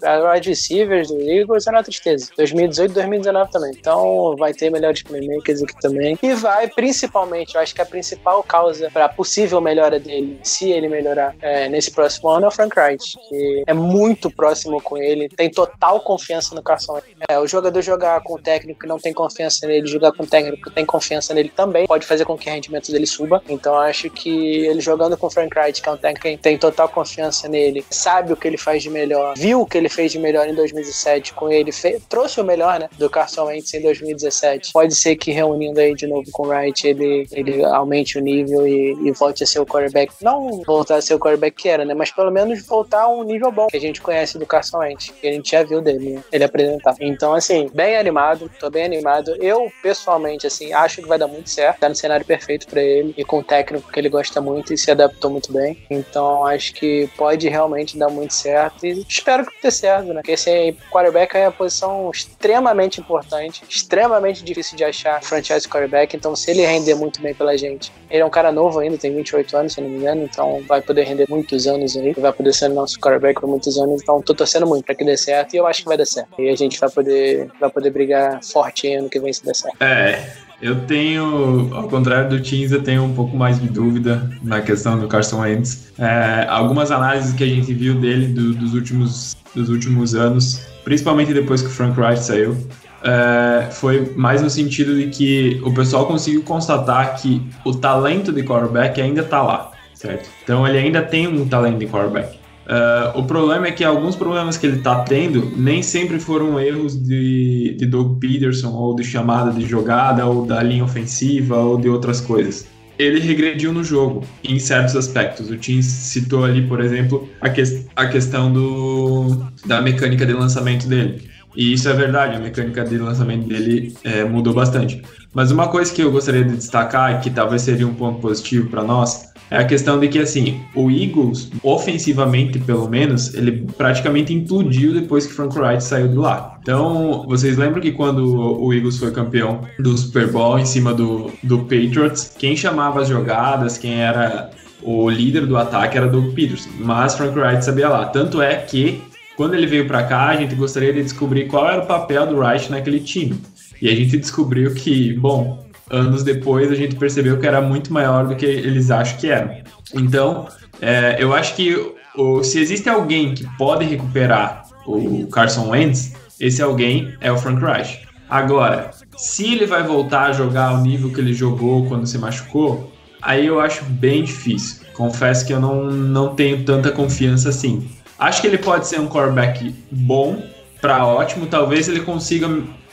A wide receivers do Eagles era uma tristeza. 2018 2019 também. Então vai ter melhores playmakers aqui também. E vai, principalmente, eu acho que a principal causa para possível melhora dele, se ele melhorar é, nesse próximo ano, é o Frank Wright, que é muito próximo com ele, tem total confiança no Carson. É, o jogador jogar com o técnico que não tem confiança nele, jogar com o técnico que tem confiança nele também, pode fazer com que o rendimento dele suba. Então acho que ele jogando com o Frank Wright, que é um técnico que tem total confiança nele, sabe o que ele faz de melhor, viu o que ele fez de melhor em 2017 com ele, fez, trouxe o melhor, né, do Carson Wentz em 2017. Pode ser que reunindo aí de novo com o Wright, ele, ele aumente o nível e, e volte a ser o quarterback. Não voltar a ser o quarterback que era, né, mas pelo menos voltar a um nível bom que a gente conhece do Carson Wentz, que a gente já viu dele, né, ele apresentar. Então, assim, bem animado, tô bem animado. Eu, pessoalmente, assim, acho que vai dar muito certo, tá no cenário perfeito para ele e com um técnico que ele gosta muito e se adaptou muito bem. Então acho que pode realmente dar muito certo e espero que dê certo, né? Porque esse quarterback é uma posição extremamente importante, extremamente difícil de achar franchise quarterback. Então se ele render muito bem pela gente, ele é um cara novo ainda, tem 28 anos, se não me engano, então vai poder render muitos anos aí, vai poder ser nosso quarterback por muitos anos. Então tô torcendo muito para que dê certo e eu acho que vai dar certo. E a gente vai poder, vai poder brigar forte ano que vem se der certo. É, eu tenho, ao contrário do Teams, eu tenho um pouco mais de dúvida na questão do Carson Wentz. É, algumas análises que a gente viu dele do, dos, últimos, dos últimos anos, principalmente depois que o Frank Wright saiu, é, foi mais no sentido de que o pessoal conseguiu constatar que o talento de quarterback ainda está lá, certo? Então ele ainda tem um talento de quarterback. Uh, o problema é que alguns problemas que ele está tendo nem sempre foram erros de, de Doug Peterson ou de chamada de jogada ou da linha ofensiva ou de outras coisas. Ele regrediu no jogo em certos aspectos. O Tim citou ali, por exemplo, a, que, a questão do, da mecânica de lançamento dele. E isso é verdade, a mecânica de lançamento dele é, mudou bastante. Mas uma coisa que eu gostaria de destacar, que talvez seria um ponto positivo para nós, é a questão de que, assim, o Eagles, ofensivamente pelo menos, ele praticamente implodiu depois que Frank Wright saiu de lá. Então, vocês lembram que quando o Eagles foi campeão do Super Bowl em cima do, do Patriots, quem chamava as jogadas, quem era o líder do ataque era Doug Peterson, mas Frank Wright sabia lá. Tanto é que, quando ele veio para cá, a gente gostaria de descobrir qual era o papel do Wright naquele time. E a gente descobriu que, bom, anos depois a gente percebeu que era muito maior do que eles acham que era. Então, é, eu acho que o, se existe alguém que pode recuperar o Carson Wentz, Esse alguém é o Frank Reich. Agora, se ele vai voltar a jogar ao nível que ele jogou quando se machucou, aí eu acho bem difícil. Confesso que eu não, não tenho tanta confiança assim. Acho que ele pode ser um quarterback bom para ótimo. Talvez ele consiga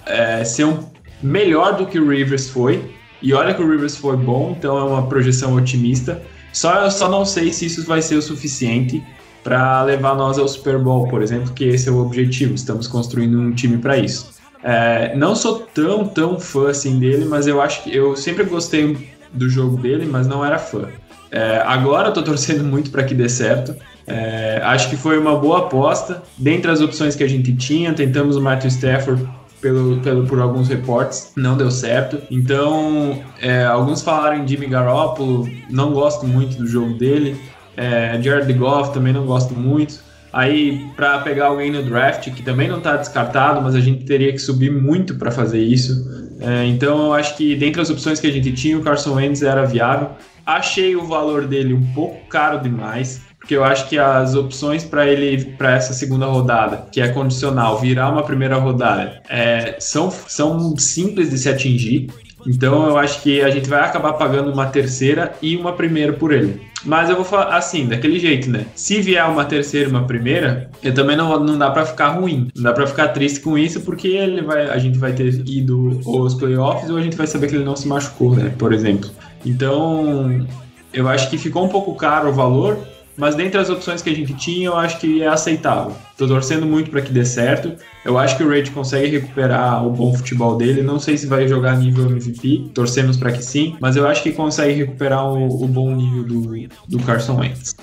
é, ser um melhor do que o Rivers foi. E olha que o Rivers foi bom, então é uma projeção otimista. Só eu só não sei se isso vai ser o suficiente para levar nós ao Super Bowl, por exemplo, que esse é o objetivo. Estamos construindo um time para isso. É, não sou tão, tão fã assim dele, mas eu acho que eu sempre gostei do jogo dele, mas não era fã. É, agora eu torcendo muito para que dê certo. É, acho que foi uma boa aposta. Dentre as opções que a gente tinha, tentamos o Matthew Stafford pelo, pelo, por alguns reportes, não deu certo. Então, é, alguns falaram em Jimmy Garoppolo, não gosto muito do jogo dele. É, Jared Goff também não gosto muito. Aí, para pegar alguém no draft, que também não está descartado, mas a gente teria que subir muito para fazer isso. É, então, eu acho que dentre as opções que a gente tinha, o Carson Wentz era viável. Achei o valor dele um pouco caro demais, porque eu acho que as opções para ele para essa segunda rodada, que é condicional, virar uma primeira rodada, é, são, são simples de se atingir. Então eu acho que a gente vai acabar pagando uma terceira e uma primeira por ele. Mas eu vou falar assim, daquele jeito, né? Se vier uma terceira e uma primeira, eu também não, não dá para ficar ruim. Não dá para ficar triste com isso, porque ele vai, a gente vai ter ido aos playoffs ou a gente vai saber que ele não se machucou, né? Por exemplo. Então, eu acho que ficou um pouco caro o valor, mas dentre as opções que a gente tinha, eu acho que é aceitável. Tô torcendo muito para que dê certo. Eu acho que o Raid consegue recuperar o bom futebol dele. Não sei se vai jogar nível MVP, torcemos para que sim, mas eu acho que consegue recuperar o, o bom nível do, do Carson Wentz.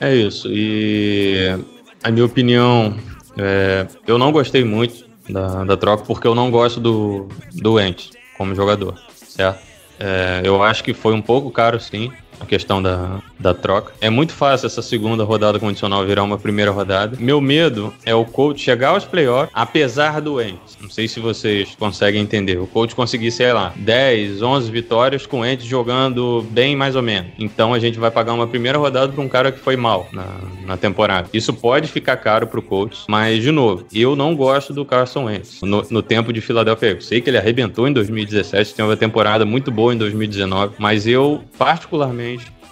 É isso. E a minha opinião, é, eu não gostei muito da, da troca porque eu não gosto do, do Wentz como jogador, certo? É, eu acho que foi um pouco caro, sim a questão da, da troca. É muito fácil essa segunda rodada condicional virar uma primeira rodada. Meu medo é o coach chegar aos playoffs, apesar do Ents. Não sei se vocês conseguem entender. O coach conseguir, sei lá, 10, 11 vitórias com o Ents jogando bem mais ou menos. Então a gente vai pagar uma primeira rodada para um cara que foi mal na, na temporada. Isso pode ficar caro pro coach, mas de novo, eu não gosto do Carson Wentz no, no tempo de Filadélfia. Eu sei que ele arrebentou em 2017, teve uma temporada muito boa em 2019, mas eu particularmente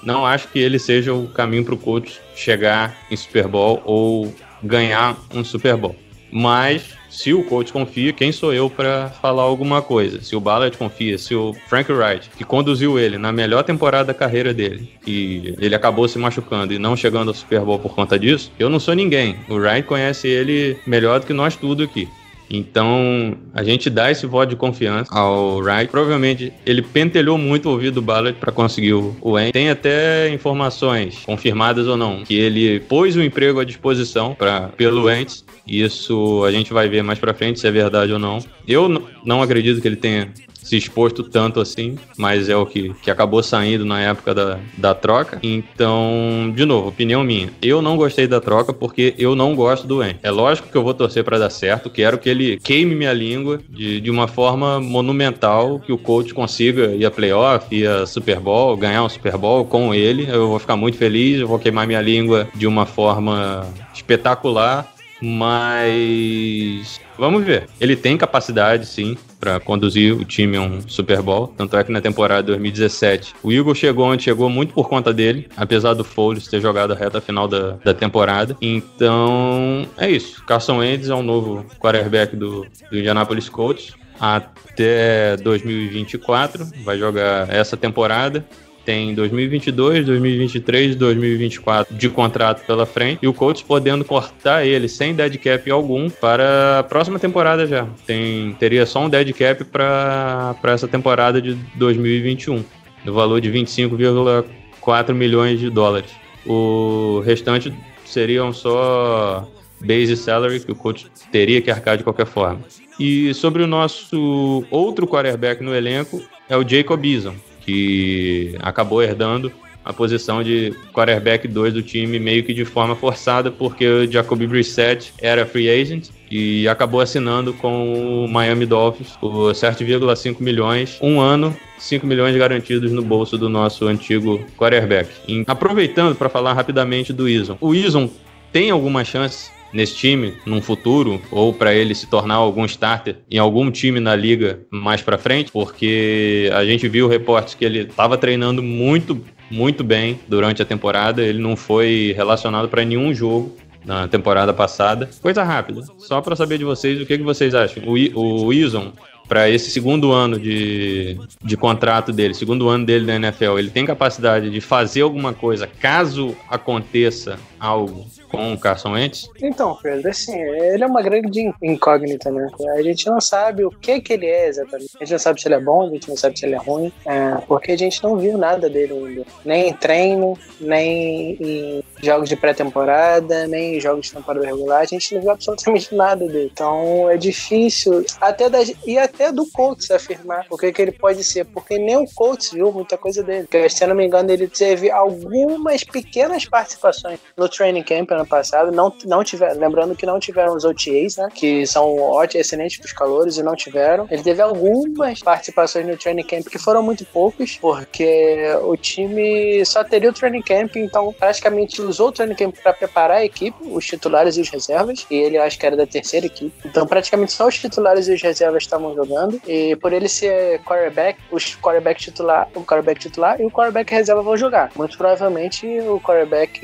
não acho que ele seja o caminho para o coach chegar em Super Bowl ou ganhar um Super Bowl. Mas se o coach confia, quem sou eu para falar alguma coisa? Se o Ballard confia, se o Frank Wright, que conduziu ele na melhor temporada da carreira dele, e ele acabou se machucando e não chegando ao Super Bowl por conta disso, eu não sou ninguém. O Wright conhece ele melhor do que nós tudo aqui. Então, a gente dá esse voto de confiança ao Wright. Provavelmente ele pentelhou muito o ouvido do Ballard para conseguir o Wayne. Tem até informações, confirmadas ou não, que ele pôs o emprego à disposição pra, pelo Wentz. Isso a gente vai ver mais para frente se é verdade ou não. Eu não acredito que ele tenha se exposto tanto assim, mas é o que, que acabou saindo na época da, da troca. Então, de novo, opinião minha. Eu não gostei da troca porque eu não gosto do En. É lógico que eu vou torcer para dar certo, quero que ele queime minha língua de, de uma forma monumental, que o coach consiga ir a playoff, ir a Super Bowl, ganhar um Super Bowl com ele. Eu vou ficar muito feliz, eu vou queimar minha língua de uma forma espetacular, mas vamos ver. Ele tem capacidade, sim para conduzir o time a um Super Bowl. Tanto é que na temporada de 2017 o Eagle chegou onde chegou muito por conta dele, apesar do Foles ter jogado a reta final da, da temporada. Então é isso. Carson Wentz é um novo quarterback do, do Indianapolis Colts até 2024. Vai jogar essa temporada tem 2022, 2023, 2024 de contrato pela frente e o Colts podendo cortar ele sem dead cap algum para a próxima temporada já. Tem teria só um dead cap para essa temporada de 2021, no valor de 25,4 milhões de dólares. O restante seriam só base salary que o coach teria que arcar de qualquer forma. E sobre o nosso outro quarterback no elenco é o Jacob Eason que acabou herdando a posição de quarterback 2 do time meio que de forma forçada, porque o Jacoby Brissett era free agent e acabou assinando com o Miami Dolphins por 7,5 milhões, um ano, 5 milhões garantidos no bolso do nosso antigo quarterback. E, aproveitando para falar rapidamente do Ison. O Ison tem alguma chance nesse time num futuro ou para ele se tornar algum starter em algum time na liga mais para frente, porque a gente viu reportes que ele estava treinando muito muito bem durante a temporada, ele não foi relacionado para nenhum jogo na temporada passada. Coisa rápida, só para saber de vocês o que, que vocês acham. O, I- o Wilson, para esse segundo ano de, de contrato dele, segundo ano dele na NFL, ele tem capacidade de fazer alguma coisa caso aconteça algo com o Carson Wentz? Então, Pedro, assim, ele é uma grande incógnita, né? A gente não sabe o que que ele é exatamente. A gente não sabe se ele é bom, a gente não sabe se ele é ruim, é, porque a gente não viu nada dele ainda. Nem em treino, nem em jogos de pré-temporada, nem em jogos de temporada regular, a gente não viu absolutamente nada dele. Então é difícil, até da, e até do Colts afirmar o que, que ele pode ser, porque nem o Colts viu muita coisa dele. Porque, se eu não me engano, ele teve algumas pequenas participações no training camp ano passado, não, não tiveram, lembrando que não tiveram os OTAs, né, que são ótimos, excelentes para os calores e não tiveram. Ele teve algumas participações no training camp que foram muito poucas, porque o time só teria o training camp, então praticamente usou o training camp para preparar a equipe, os titulares e os reservas, e ele acho que era da terceira equipe. Então praticamente só os titulares e os reservas estavam jogando, e por ele ser quarterback, os quarterback titular, o quarterback titular e o quarterback reserva vão jogar. Muito provavelmente o quarterback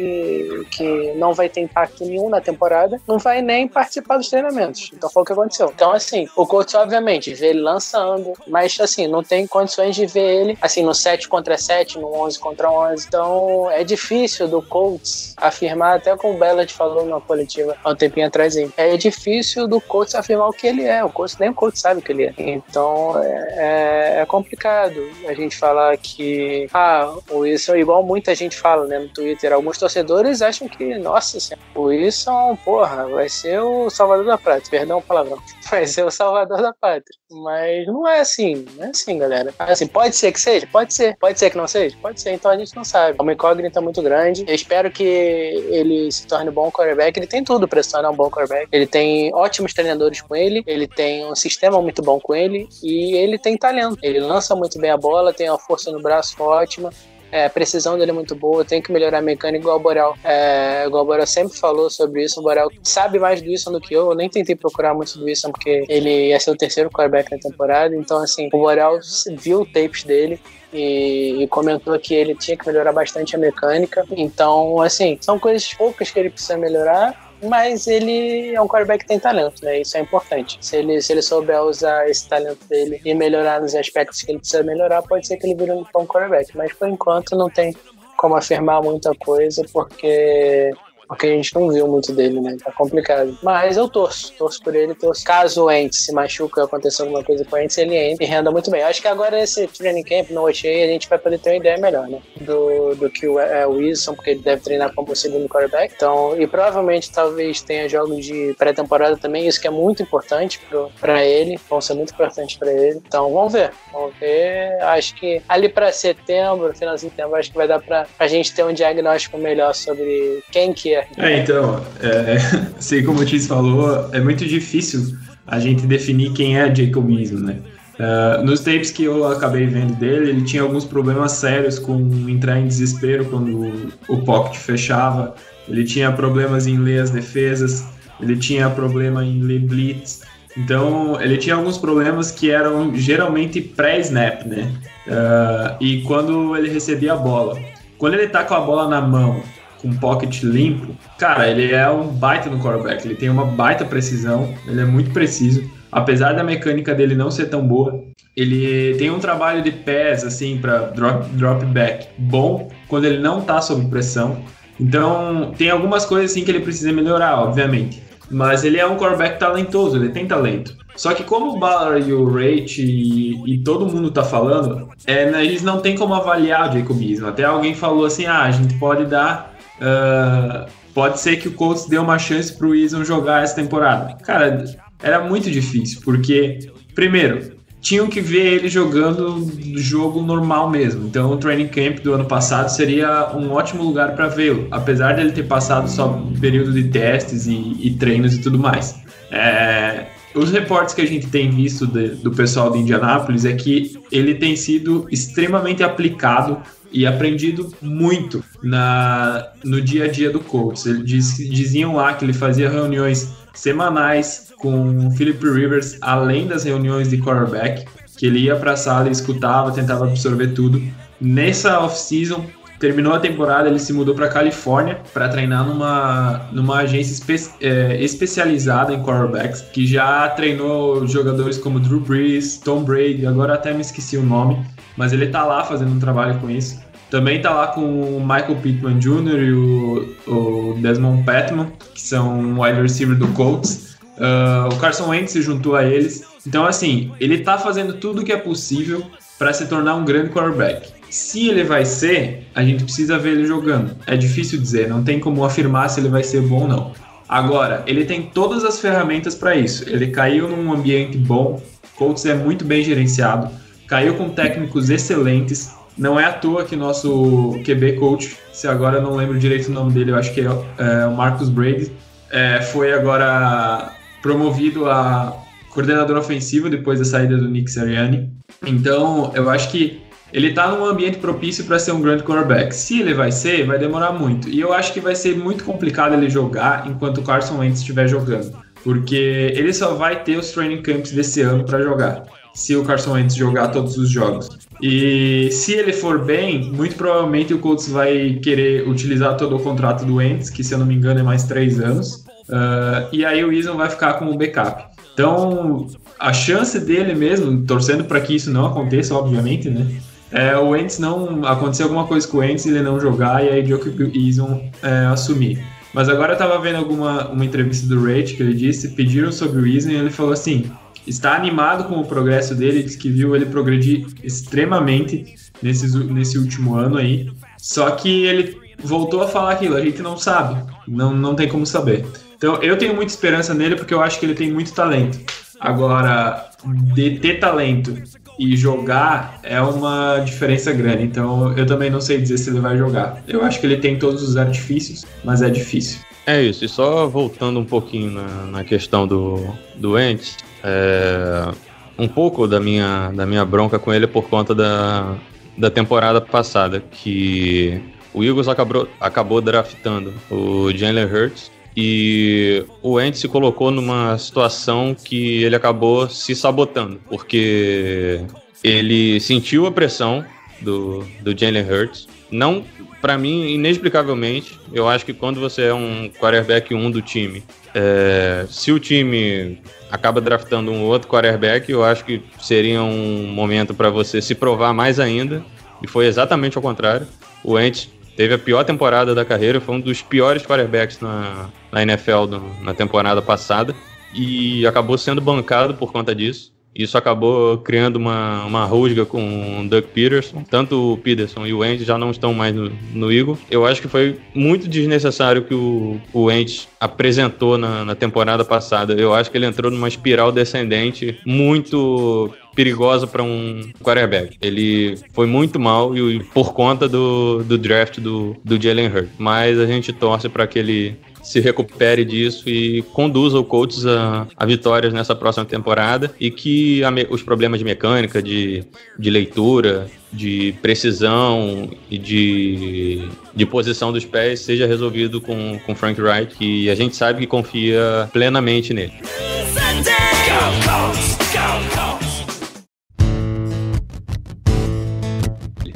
que não vai ter impacto nenhum na temporada não vai nem participar dos treinamentos. Então foi o que aconteceu. Então assim, o coach obviamente vê ele lançando, mas assim, não tem condições de ver ele assim no 7 contra 7, no 11 contra 11. Então é difícil do Colts afirmar, até como o Bellard falou numa coletiva há um tempinho atrás aí, é difícil do Colts afirmar o que ele é. O Colts nem o Colts sabe o que ele é. Então é, é- é complicado a gente falar que ah, o Wilson, igual muita gente fala né, no Twitter, alguns torcedores acham que, nossa senhora, o Wilson, porra, vai ser o salvador da pátria. Perdão o palavrão. Vai ser o salvador da pátria. Mas não é assim, não é assim, galera. Assim, pode ser que seja? Pode ser. Pode ser que não seja? Pode ser. Então a gente não sabe. É uma incógnita muito grande. Eu espero que ele se torne um bom quarterback. Ele tem tudo para se tornar um bom quarterback. Ele tem ótimos treinadores com ele. Ele tem um sistema muito bom com ele. E ele tem talento. Ele lança muito bem a bola, tem uma força no braço ótima. É, a precisão dele é muito boa, tem que melhorar a mecânica, igual o Boreal. É, igual o Boreal sempre falou sobre isso. O Boreal sabe mais do Wilson do que eu. Eu nem tentei procurar muito do Wilson, porque ele ia ser o terceiro quarterback na temporada. Então, assim, o Boreal viu tapes dele e comentou que ele tinha que melhorar bastante a mecânica. Então, assim, são coisas poucas que ele precisa melhorar. Mas ele é um quarterback que tem talento, né? Isso é importante. Se ele, se ele souber usar esse talento dele e melhorar nos aspectos que ele precisa melhorar, pode ser que ele vire um bom quarterback. Mas por enquanto não tem como afirmar muita coisa, porque porque a gente não viu muito dele, né? Tá complicado. Mas eu torço, torço por ele, torço. Caso o Ents se machuca, aconteça alguma coisa com o Ents, ele entra e renda muito bem. Acho que agora esse training camp no OTA a gente vai poder ter uma ideia melhor, né? Do, do que o, é, Wilson, porque ele deve treinar como segundo quarterback. Então, e provavelmente talvez tenha jogos de pré-temporada também, isso que é muito importante pro, pra ele, vão ser muito importantes pra ele. Então, vamos ver, vamos ver. Acho que ali pra setembro, finalzinho de setembro, acho que vai dar pra a gente ter um diagnóstico melhor sobre quem que é. É, então, é, assim como o Tiz falou, é muito difícil a gente definir quem é Jacob Eason, né? Uh, nos tapes que eu acabei vendo dele, ele tinha alguns problemas sérios com entrar em desespero quando o pocket fechava, ele tinha problemas em ler as defesas, ele tinha problema em ler blitz, então ele tinha alguns problemas que eram geralmente pré-snap, né? Uh, e quando ele recebia a bola, quando ele tá com a bola na mão com pocket limpo, cara, ele é um baita no quarterback, ele tem uma baita precisão, ele é muito preciso, apesar da mecânica dele não ser tão boa, ele tem um trabalho de pés, assim, para drop, drop back bom quando ele não tá sob pressão, então tem algumas coisas assim que ele precisa melhorar, obviamente, mas ele é um quarterback talentoso, ele tem talento. Só que como o Ballard e o Rate e, e, todo mundo tá falando, é, eles não tem como avaliar o Jacob Eason. Até alguém falou assim, ah, a gente pode dar Uh, pode ser que o Colts dê uma chance pro Eason jogar essa temporada. Cara, era muito difícil, porque, primeiro, tinham que ver ele jogando jogo normal mesmo. Então, o training camp do ano passado seria um ótimo lugar para vê-lo, apesar dele ter passado só período de testes e, e treinos e tudo mais. É, os reportes que a gente tem visto de, do pessoal de Indianápolis é que ele tem sido extremamente aplicado e aprendido muito na, no dia a dia do Colts. Eles diz, diziam lá que ele fazia reuniões semanais com o Philip Rivers, além das reuniões de quarterback, que ele ia para a sala escutava, tentava absorver tudo. Nessa off-season, terminou a temporada, ele se mudou para Califórnia para treinar numa, numa agência espe é, especializada em quarterbacks, que já treinou jogadores como Drew Brees, Tom Brady, agora até me esqueci o nome, mas ele tá lá fazendo um trabalho com isso. Também tá lá com o Michael Pittman Jr. e o, o Desmond Patman, que são wide receiver do Colts. Uh, o Carson Wentz se juntou a eles. Então, assim, ele tá fazendo tudo o que é possível para se tornar um grande quarterback. Se ele vai ser, a gente precisa ver ele jogando. É difícil dizer, não tem como afirmar se ele vai ser bom ou não. Agora, ele tem todas as ferramentas para isso. Ele caiu num ambiente bom, Colts é muito bem gerenciado, caiu com técnicos excelentes. Não é à toa que nosso QB coach, se agora eu não lembro direito o nome dele, eu acho que é, é o Marcus Brady, é, foi agora promovido a coordenador ofensivo depois da saída do Nick Sirianni. Então, eu acho que ele tá num ambiente propício para ser um grande quarterback. Se ele vai ser, vai demorar muito. E eu acho que vai ser muito complicado ele jogar enquanto o Carson Wentz estiver jogando. Porque ele só vai ter os training camps desse ano para jogar. Se o Carson Wentz jogar todos os jogos. E se ele for bem, muito provavelmente o Colts vai querer utilizar todo o contrato do Wentz, que se eu não me engano é mais três anos. Uh, e aí o Eason vai ficar como backup. Então, a chance dele mesmo, torcendo para que isso não aconteça, obviamente, né? É, o Wentz não. Acontecer alguma coisa com o Wentz, ele não jogar e aí Joe Eason é, assumir. Mas agora eu tava vendo alguma uma entrevista do Rage que ele disse, pediram sobre o Eason e ele falou assim: está animado com o progresso dele, diz que viu ele progredir extremamente nesse, nesse último ano aí. Só que ele voltou a falar aquilo, a gente não sabe, não, não tem como saber. Então eu tenho muita esperança nele porque eu acho que ele tem muito talento. Agora, de ter talento e jogar é uma diferença grande. Então eu também não sei dizer se ele vai jogar. Eu acho que ele tem todos os artifícios, mas é difícil. É isso, e só voltando um pouquinho na, na questão do, do Ents, é, um pouco da minha, da minha bronca com ele é por conta da, da temporada passada, que o Eagles acabou, acabou draftando o Jalen Hurts e o Ent se colocou numa situação que ele acabou se sabotando, porque ele sentiu a pressão do, do Jalen Hurts. Não, para mim, inexplicavelmente, eu acho que quando você é um quarterback 1 do time, é, se o time acaba draftando um outro quarterback, eu acho que seria um momento para você se provar mais ainda. E foi exatamente ao contrário. O Ent teve a pior temporada da carreira, foi um dos piores quarterbacks na, na NFL no, na temporada passada e acabou sendo bancado por conta disso. Isso acabou criando uma, uma rusga com o Doug Peterson. Tanto o Peterson e o Wentz já não estão mais no, no Eagle. Eu acho que foi muito desnecessário que o, o Wentz apresentou na, na temporada passada. Eu acho que ele entrou numa espiral descendente muito perigosa para um quarterback. Ele foi muito mal e por conta do, do draft do, do Jalen Hurts. Mas a gente torce para que ele se recupere disso e conduza o Colts a, a vitórias nessa próxima temporada e que a, os problemas de mecânica, de, de leitura, de precisão e de, de posição dos pés seja resolvido com, com Frank Wright, que a gente sabe que confia plenamente nele.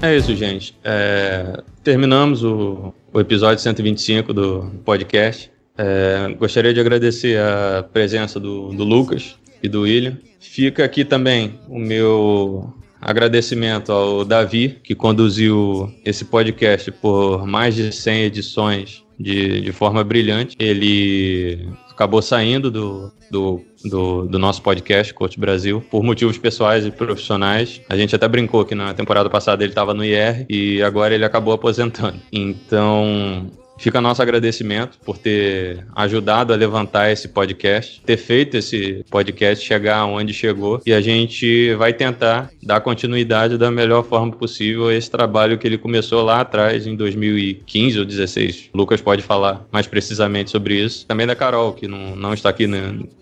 É isso, gente. É, terminamos o, o episódio 125 do podcast. É, gostaria de agradecer a presença do, do Lucas e do William. Fica aqui também o meu agradecimento ao Davi, que conduziu esse podcast por mais de 100 edições de, de forma brilhante. Ele acabou saindo do, do, do, do, nosso podcast, Coach Brasil, por motivos pessoais e profissionais. A gente até brincou que na temporada passada ele estava no IR e agora ele acabou aposentando. Então, Fica nosso agradecimento por ter ajudado a levantar esse podcast, ter feito esse podcast chegar onde chegou e a gente vai tentar dar continuidade da melhor forma possível a esse trabalho que ele começou lá atrás, em 2015 ou 2016. O Lucas pode falar mais precisamente sobre isso. Também da Carol, que não, não está aqui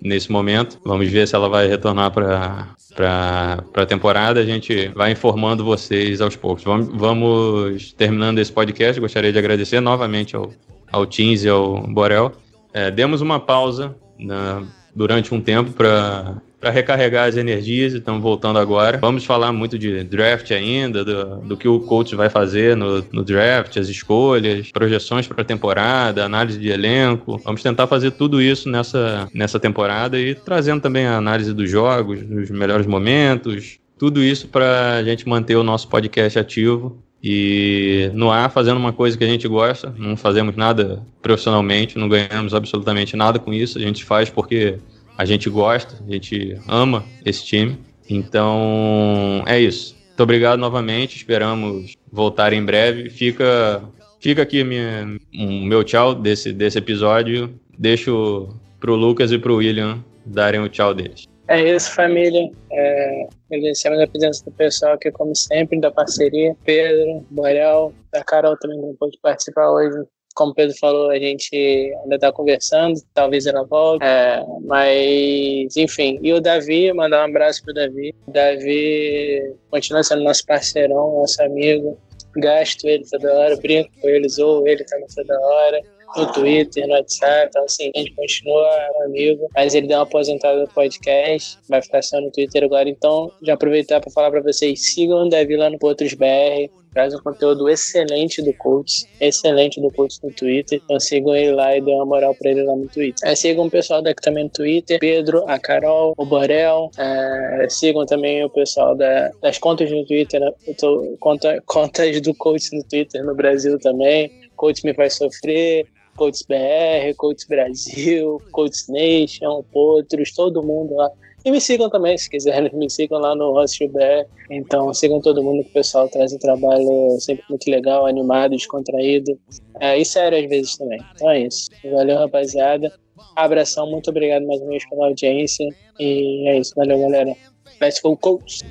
nesse momento. Vamos ver se ela vai retornar para para a temporada. A gente vai informando vocês aos poucos. Vamos, vamos terminando esse podcast. Gostaria de agradecer novamente ao, ao Teams e ao Borel. É, demos uma pausa na, durante um tempo para para recarregar as energias, estamos voltando agora. Vamos falar muito de draft ainda, do, do que o coach vai fazer no, no draft, as escolhas, projeções para a temporada, análise de elenco. Vamos tentar fazer tudo isso nessa, nessa temporada e trazendo também a análise dos jogos, dos melhores momentos, tudo isso para a gente manter o nosso podcast ativo e no ar fazendo uma coisa que a gente gosta, não fazemos nada profissionalmente, não ganhamos absolutamente nada com isso, a gente faz porque a gente gosta, a gente ama esse time. Então, é isso. Muito obrigado novamente, esperamos voltar em breve. Fica, fica aqui minha, meu tchau desse, desse episódio. Deixo pro Lucas e pro William darem o tchau deles. É isso, família. É, agradecemos a presença do pessoal aqui, como sempre, da parceria. Pedro, Borel, a Carol também não pôde participar hoje como o Pedro falou, a gente ainda está conversando, talvez ela volte. É, mas, enfim. E o Davi, mandar um abraço pro Davi. O Davi continua sendo nosso parceirão, nosso amigo. Gasto ele toda hora, brinco com eles, ou ele também toda hora no Twitter, no WhatsApp, então assim, a gente continua amigo, mas ele deu uma aposentada no podcast, vai ficar só no Twitter agora, então já aproveitar para falar para vocês, sigam o Davi lá no Potros BR, traz um conteúdo excelente do Colts, excelente do Colts no Twitter, então sigam ele lá e dê uma moral para ele lá no Twitter. É, sigam o pessoal daqui também no Twitter, Pedro, a Carol, o Borel, é, sigam também o pessoal da, das contas no Twitter, né? tô, conta, contas do Colts no Twitter no Brasil também, Colts me faz sofrer, Coach BR, Coach Brasil, Coach Nation, outros, todo mundo lá. E me sigam também, se quiserem, me sigam lá no Hostel BR. Então, sigam todo mundo que o pessoal traz um trabalho sempre muito legal, animado, descontraído. É, e sério às vezes também. Então é isso. Valeu, rapaziada. Abração, muito obrigado mais uma vez pela audiência. E é isso, valeu, galera. Let's go, coach!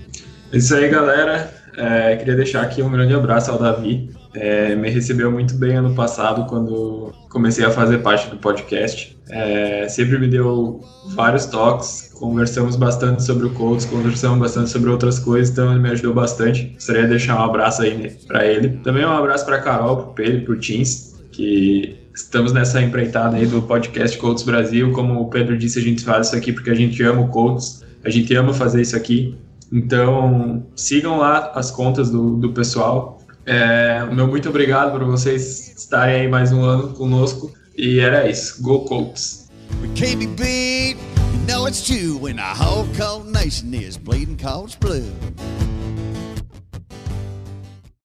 É isso aí, galera. É, queria deixar aqui um grande abraço ao Davi. É, me recebeu muito bem ano passado quando comecei a fazer parte do podcast. É, sempre me deu vários toques, conversamos bastante sobre o Colts, conversamos bastante sobre outras coisas, então ele me ajudou bastante. Gostaria de deixar um abraço aí para ele. Também um abraço para Carol, para Pedro, para o Teams, que estamos nessa empreitada aí do podcast Colts Brasil. Como o Pedro disse, a gente faz isso aqui porque a gente ama o Colts, a gente ama fazer isso aqui. Então, sigam lá as contas do, do pessoal. É, meu muito obrigado por vocês estarem aí mais um ano conosco. E era isso. Go Colts! We can't be beat, you know it's true when the whole cold nation is bleeding Colts blue.